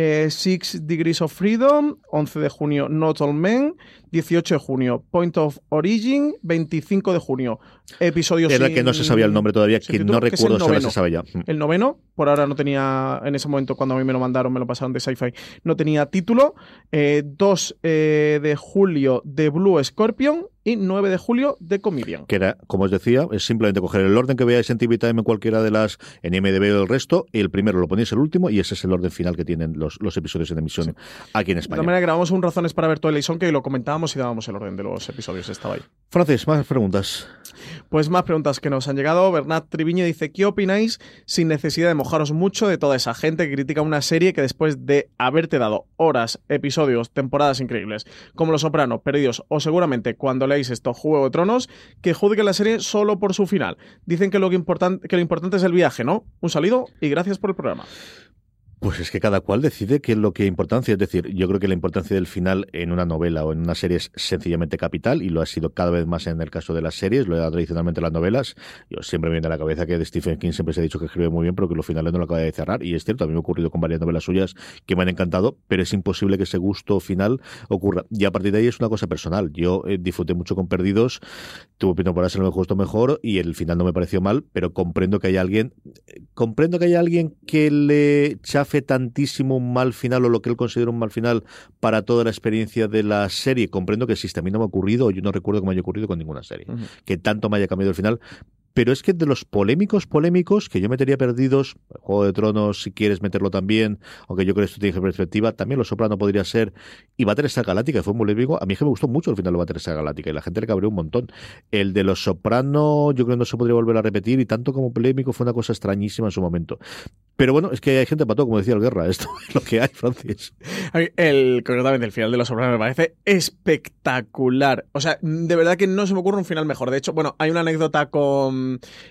eh, Six Degrees of Freedom, 11 de junio Not All Men, 18 de junio Point of Origin, 25 de junio episodio Era sin- que no se sabía el nombre todavía, que no recuerdo si ahora se sabe ya. Mm. El noveno, por ahora no tenía, en ese momento cuando a mí me lo mandaron, me lo pasaron de sci-fi, no tenía título. Eh, 2 eh, de julio de Blue Scorpion y 9 de julio de Comedian. que era, como os decía, es simplemente coger el orden que veáis en TV Time en cualquiera de las, en IMDb o el resto, y el primero lo ponéis el último, y ese es el orden final que tienen los, los episodios en emisión aquí en España. maneras, grabamos un Razones para ver Twilight Zone que lo y dábamos el orden de los episodios, estaba ahí. Francis, más preguntas. Pues más preguntas que nos han llegado. Bernat Triviño dice, ¿qué opináis sin necesidad de mojaros mucho de toda esa gente que critica una serie que después de haberte dado horas, episodios, temporadas increíbles, como Los Soprano, Perdidos o seguramente cuando leáis esto Juego de Tronos, que juzguen la serie solo por su final? Dicen que lo, que, importan- que lo importante es el viaje, ¿no? Un saludo y gracias por el programa. Pues es que cada cual decide qué es lo que importancia. Es decir, yo creo que la importancia del final en una novela o en una serie es sencillamente capital y lo ha sido cada vez más en el caso de las series, lo era tradicionalmente en las novelas. Yo siempre me viene a la cabeza que Stephen King siempre se ha dicho que escribe muy bien, pero que los finales no lo acaba de cerrar. Y es cierto, a mí me ha ocurrido con varias novelas suyas que me han encantado, pero es imposible que ese gusto final ocurra. Y a partir de ahí es una cosa personal. Yo eh, disfruté mucho con Perdidos, tuve temporadas en lo justo mejor y el final no me pareció mal, pero comprendo que hay alguien, comprendo que hay alguien que le chafe tantísimo un mal final o lo que él considera un mal final para toda la experiencia de la serie. Comprendo que existe. A mí no me ha ocurrido, o yo no recuerdo que me haya ocurrido con ninguna serie, que tanto me haya cambiado el final. Pero es que de los polémicos, polémicos, que yo metería perdidos, Juego de Tronos, si quieres meterlo también, aunque yo creo que esto tiene perspectiva, también Los Soprano podría ser, y Battlestar Galáctica, que fue un polémico, a mí es que me gustó mucho el final de Battlestar Galáctica, y la gente le cabreó un montón. El de Los Soprano, yo creo que no se podría volver a repetir, y tanto como polémico fue una cosa extrañísima en su momento. Pero bueno, es que hay gente para todo, como decía el Guerra, (laughs) esto es lo que hay, Francis. El, concretamente, el final de Los Sopranos me parece espectacular. O sea, de verdad que no se me ocurre un final mejor. De hecho, bueno, hay una anécdota con...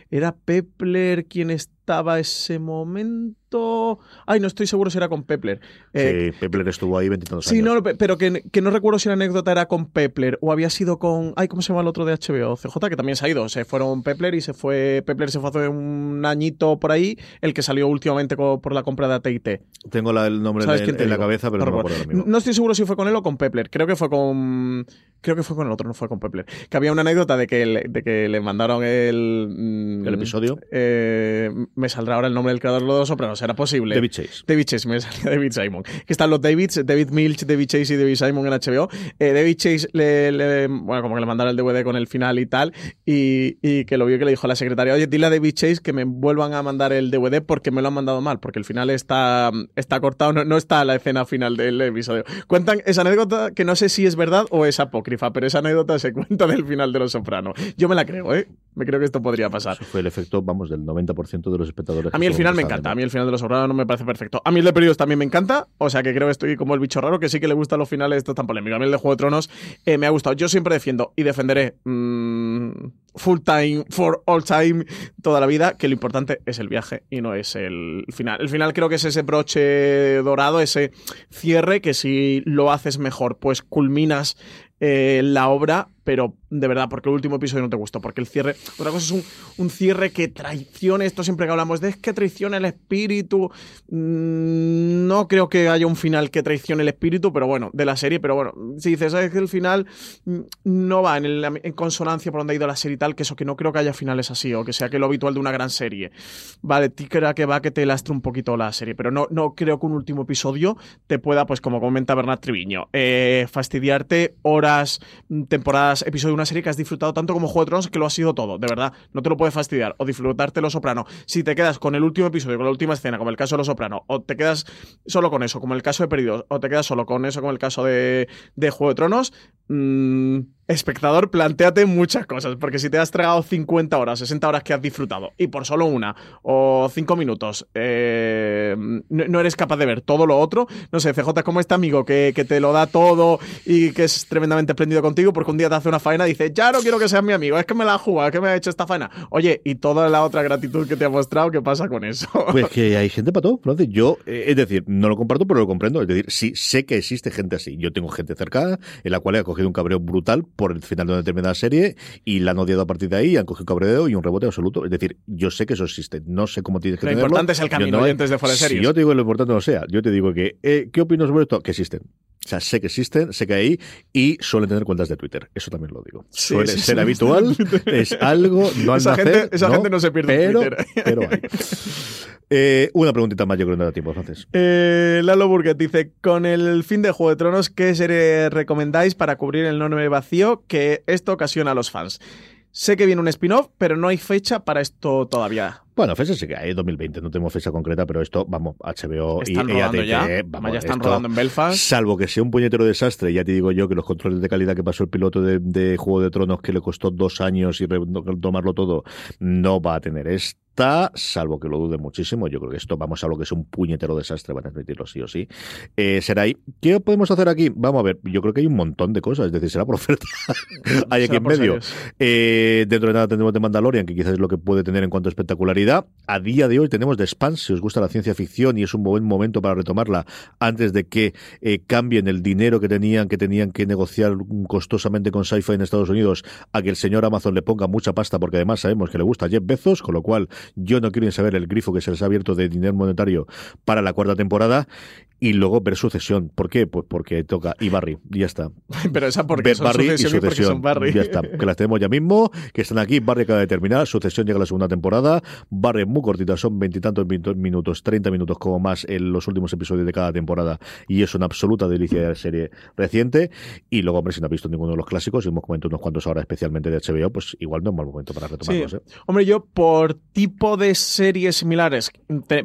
¿Era Pepler quien estaba ese momento? Ay, no estoy seguro si era con Pepler. Eh, sí, Pepler estuvo ahí veintitantos Sí, años. no, pe- pero que, que no recuerdo si la anécdota era con Pepler o había sido con. Ay, ¿cómo se llama el otro de HBO? CJ, que también se ha ido. Se fueron Pepler y se fue. Pepler se fue hace un añito por ahí, el que salió últimamente co- por la compra de ATT. Tengo la- el nombre ¿Sabes de- en la cabeza, pero no, me recuerdo. acuerdo mismo. No estoy seguro si fue con él o con Pepler. Creo que fue con. Creo que fue con el otro, no fue con Pepler. Que había una anécdota de que le, de que le mandaron el. mm, ¿El episodio? eh, me saldrá ahora el nombre del creador de los Sopranos. ¿Era posible? David Chase. David Chase, me salía David Simon. Que están los Davids, David Milch, David Chase y David Simon en HBO. Eh, David Chase le, le- bueno, como que le mandaron el DVD con el final y tal, y, y que lo vio que le dijo a la secretaria, oye, dile a David Chase que me vuelvan a mandar el DVD porque me lo han mandado mal, porque el final está, está cortado, no, no está la escena final del episodio. Cuentan esa anécdota que no sé si es verdad o es apócrifa, pero esa anécdota se cuenta del final de Los Sopranos. Yo me la creo, ¿eh? Me creo que esto podría pasar. Eso fue el efecto, vamos, del 90% de los espectadores. A mí el final me encanta. A mí el final de Los Sopranos no me parece perfecto. A mí el de Perdidos también me encanta. O sea que creo que estoy como el bicho raro que sí que le gustan los finales estos tan polémicos. A mí el de Juego de Tronos eh, me ha gustado. Yo siempre defiendo y defenderé mm, full time, for all time, toda la vida, que lo importante es el viaje y no es el final. El final creo que es ese broche dorado, ese cierre que si lo haces mejor, pues culminas eh, la obra, pero de verdad, porque el último episodio no te gustó, porque el cierre, otra cosa es un, un cierre que traicione, esto siempre que hablamos de es que traiciona el espíritu, mm, no creo que haya un final que traicione el espíritu, pero bueno, de la serie, pero bueno, si dices, es que el final mm, no va en, el- consonancia por donde ha ido la serie y tal, que eso, que no creo que haya finales así, o que sea que lo habitual de una gran serie. Vale, ti que va que te lastre un poquito la serie, pero no, no creo que un último episodio te pueda, pues como comenta Bernat Triviño, eh, fastidiarte horas, mm, temporadas, episodio de una serie que has disfrutado tanto como Juego de Tronos que lo ha sido todo, de verdad, no te lo puede fastidiar, o disfrutarte Los Soprano. Si te quedas con el último episodio, con la última escena, como el caso de Los Soprano, o te quedas solo con eso, como el caso de Perdidos, o te quedas solo con eso, como el caso de, de Juego de Tronos, mm, espectador, planteate muchas cosas, porque si te has tragado 50 horas, 60 horas que has disfrutado, y por solo una o 5 minutos eh, no, eres capaz de ver todo lo otro, no sé, CJ, como este amigo que, que te lo da todo y que es tremendamente espléndido contigo, porque un día te hace una faena y dice, ya no quiero que seas mi amigo, es que me la ha jugado, es que me ha hecho esta faena. Oye, y toda la otra gratitud que te ha mostrado, ¿qué pasa con eso? Pues que (laughs) hay gente para todo, Francis. Yo, eh, es decir, no lo comparto, pero lo comprendo. Es decir, sí, sé que existe gente así. Yo tengo gente cercana en la cual he cogido un cabreo brutal por el final de una determinada serie y la han odiado a partir de ahí, han cogido cabreo y un rebote absoluto. Es decir, yo sé que eso existe. No sé cómo tienes que Lo tenerlo. importante es el Yo camino, no- oyentes de Fuera de Si yo te digo que lo importante no sea, yo te digo que, eh, ¿qué opinas sobre esto? Que existen. O sea, sé que existen, sé que hay y suelen tener cuentas de Twitter. Eso también lo digo. Sí, Suele sí, ser sí, habitual, (laughs) es algo, no al Esa nacer, gente- esa gente no se pierde en pero, Twitter. Pero hay. Eh, una preguntita más, yo creo que no da tiempo, entonces. Eh, Lalo Burguet dice, con el fin de Juego de Tronos, ¿qué serie recomendáis para cubrir el enorme vacío que esto ocasiona a los fans? Sé que viene un spin-off, pero no hay fecha para esto todavía. Bueno, fecha sí que hay, 2020, no tenemos fecha concreta, pero esto, vamos, HBO Están y rodando EATT, ya. vamos, ya están esto, rodando en Belfast. Salvo que sea un puñetero desastre, ya te digo yo que los controles de calidad que pasó el piloto de, de Juego de Tronos, que le costó dos años y re- tomarlo todo, no va a tener esta, salvo que lo dude muchísimo. Yo creo que esto, vamos a lo que es un puñetero desastre, van a admitirlo sí o sí. Eh, será ahí. ¿Qué podemos hacer aquí? Vamos a ver, yo creo que hay un montón de cosas, es decir, será por oferta. (laughs) hay aquí en medio. Eh, dentro de nada tendremos de Mandalorian, que quizás es lo que puede tener en cuanto a espectacularidad. A día de hoy tenemos The Expanse, si os gusta la ciencia ficción y es un buen momento para retomarla antes de que eh, cambien el dinero que tenían que tenían que negociar costosamente con Sci-Fi en Estados Unidos a que el señor Amazon le ponga mucha pasta porque además sabemos que le gusta a Jeff Bezos, con lo cual yo no quiero ni saber el grifo que se les ha abierto de dinero monetario para la cuarta temporada y luego ver sucesión. ¿Por qué? Pues porque toca y Barry, y ya está. (laughs) Pero esa porque Ver son Barry y sucesión y porque sucesión. son Barry. Ya está, que las tenemos ya mismo, que están aquí. Barry acaba de terminar, sucesión llega a la segunda temporada. Barry muy cortita, son veintitantos minutos, 30 minutos como más en los últimos episodios de cada temporada. Y es una absoluta delicia de la serie reciente. Y luego, hombre, si no has visto ninguno de los clásicos, y hemos comentado unos cuantos ahora, especialmente de HBO, pues igual no es mal momento para retomarlos. Sí. ¿eh? Hombre, yo por tipo de series similares,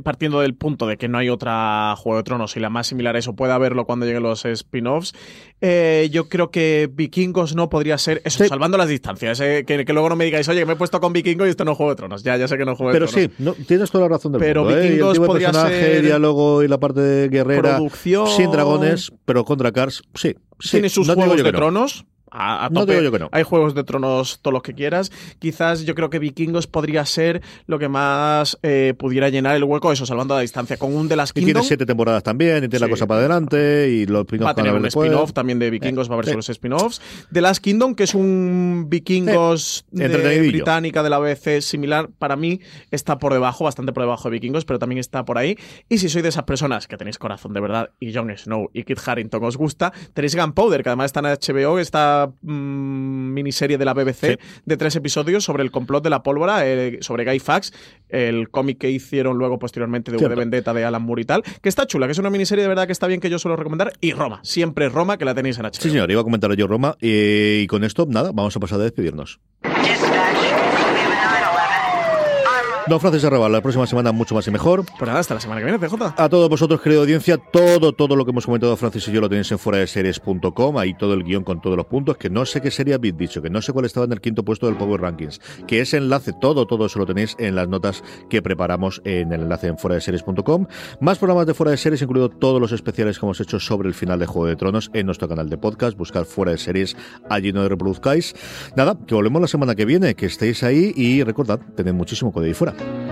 partiendo del punto de que no hay otra Juego de Tronos y la más similar a eso pueda verlo cuando lleguen los spin-offs, eh, yo creo que Vikingos no podría ser eso, salvando las distancias. eh, que, que luego no me digáis, oye, me he puesto con Vikingos y esto no es Juego de Tronos. Ya, ya sé que no es Juego de Pero Tronos. sí, no, tienes toda la razón del Pero mundo. ¿eh? El Vikingos tipo de podría personaje, ser diálogo y la parte de guerrera producción. sin dragones, pero contra Cars, sí. sí. Tiene sus No juegos de no. tronos. A, a No digo yo que no. Hay juegos de tronos todos los que quieras. Quizás yo creo que Vikingos podría ser lo que más eh, pudiera llenar el hueco, eso, salvando la distancia. Con un de las Y tiene Kingdom. siete temporadas también, y tiene la cosa para adelante, y los Va a spin-offs tener un spin-off también de Vikingos, va a haber sí. solo spin-offs. The Last Kingdom, que es un Vikingos de Entretenidillo. británica de la BBC similar, para mí está por debajo, bastante por debajo de Vikingos, pero también está por ahí. Y si sois de esas personas que tenéis corazón de verdad y Jon Snow y Kit Harington os gusta, tenéis Gunpowder, que además está en HBO, esta mm, miniserie de la BBC de tres episodios sobre el complot de la pólvora, eh, sobre Guy Fawkes, el cómic que hicieron luego posteriormente de de. Vendetta de Alan Moore y tal, que está chula, que es una miniserie de verdad que está bien, que yo suelo recomendar. Y Roma, siempre Roma, que la tenéis en HBO. Sí, señor, iba a comentar yo Roma, eh, y con esto, nada, vamos a pasar a despedirnos. Don Francis Arrabal, la próxima semana mucho más y mejor. Pues nada, hasta la semana que viene, CJ. A todos vosotros, querida audiencia, todo, todo lo que hemos comentado Francis y yo lo tenéis en fuera de series.com, ahí todo el guion con todos los puntos, que no sé qué serie habéis dicho, que no sé cuál estaba en el quinto puesto del Power Rankings, que ese enlace, todo, todo eso lo tenéis en las notas que preparamos en el enlace en fuera de series.com. Más programas de fuera de series, incluido todos los especiales que hemos hecho sobre el final de Juego de Tronos en nuestro canal de podcast, buscar fuera de series, allí no reproduzcáis. Nada, que volvemos la semana que viene, que estéis ahí y recordad, tened muchísimo código ahí fuera.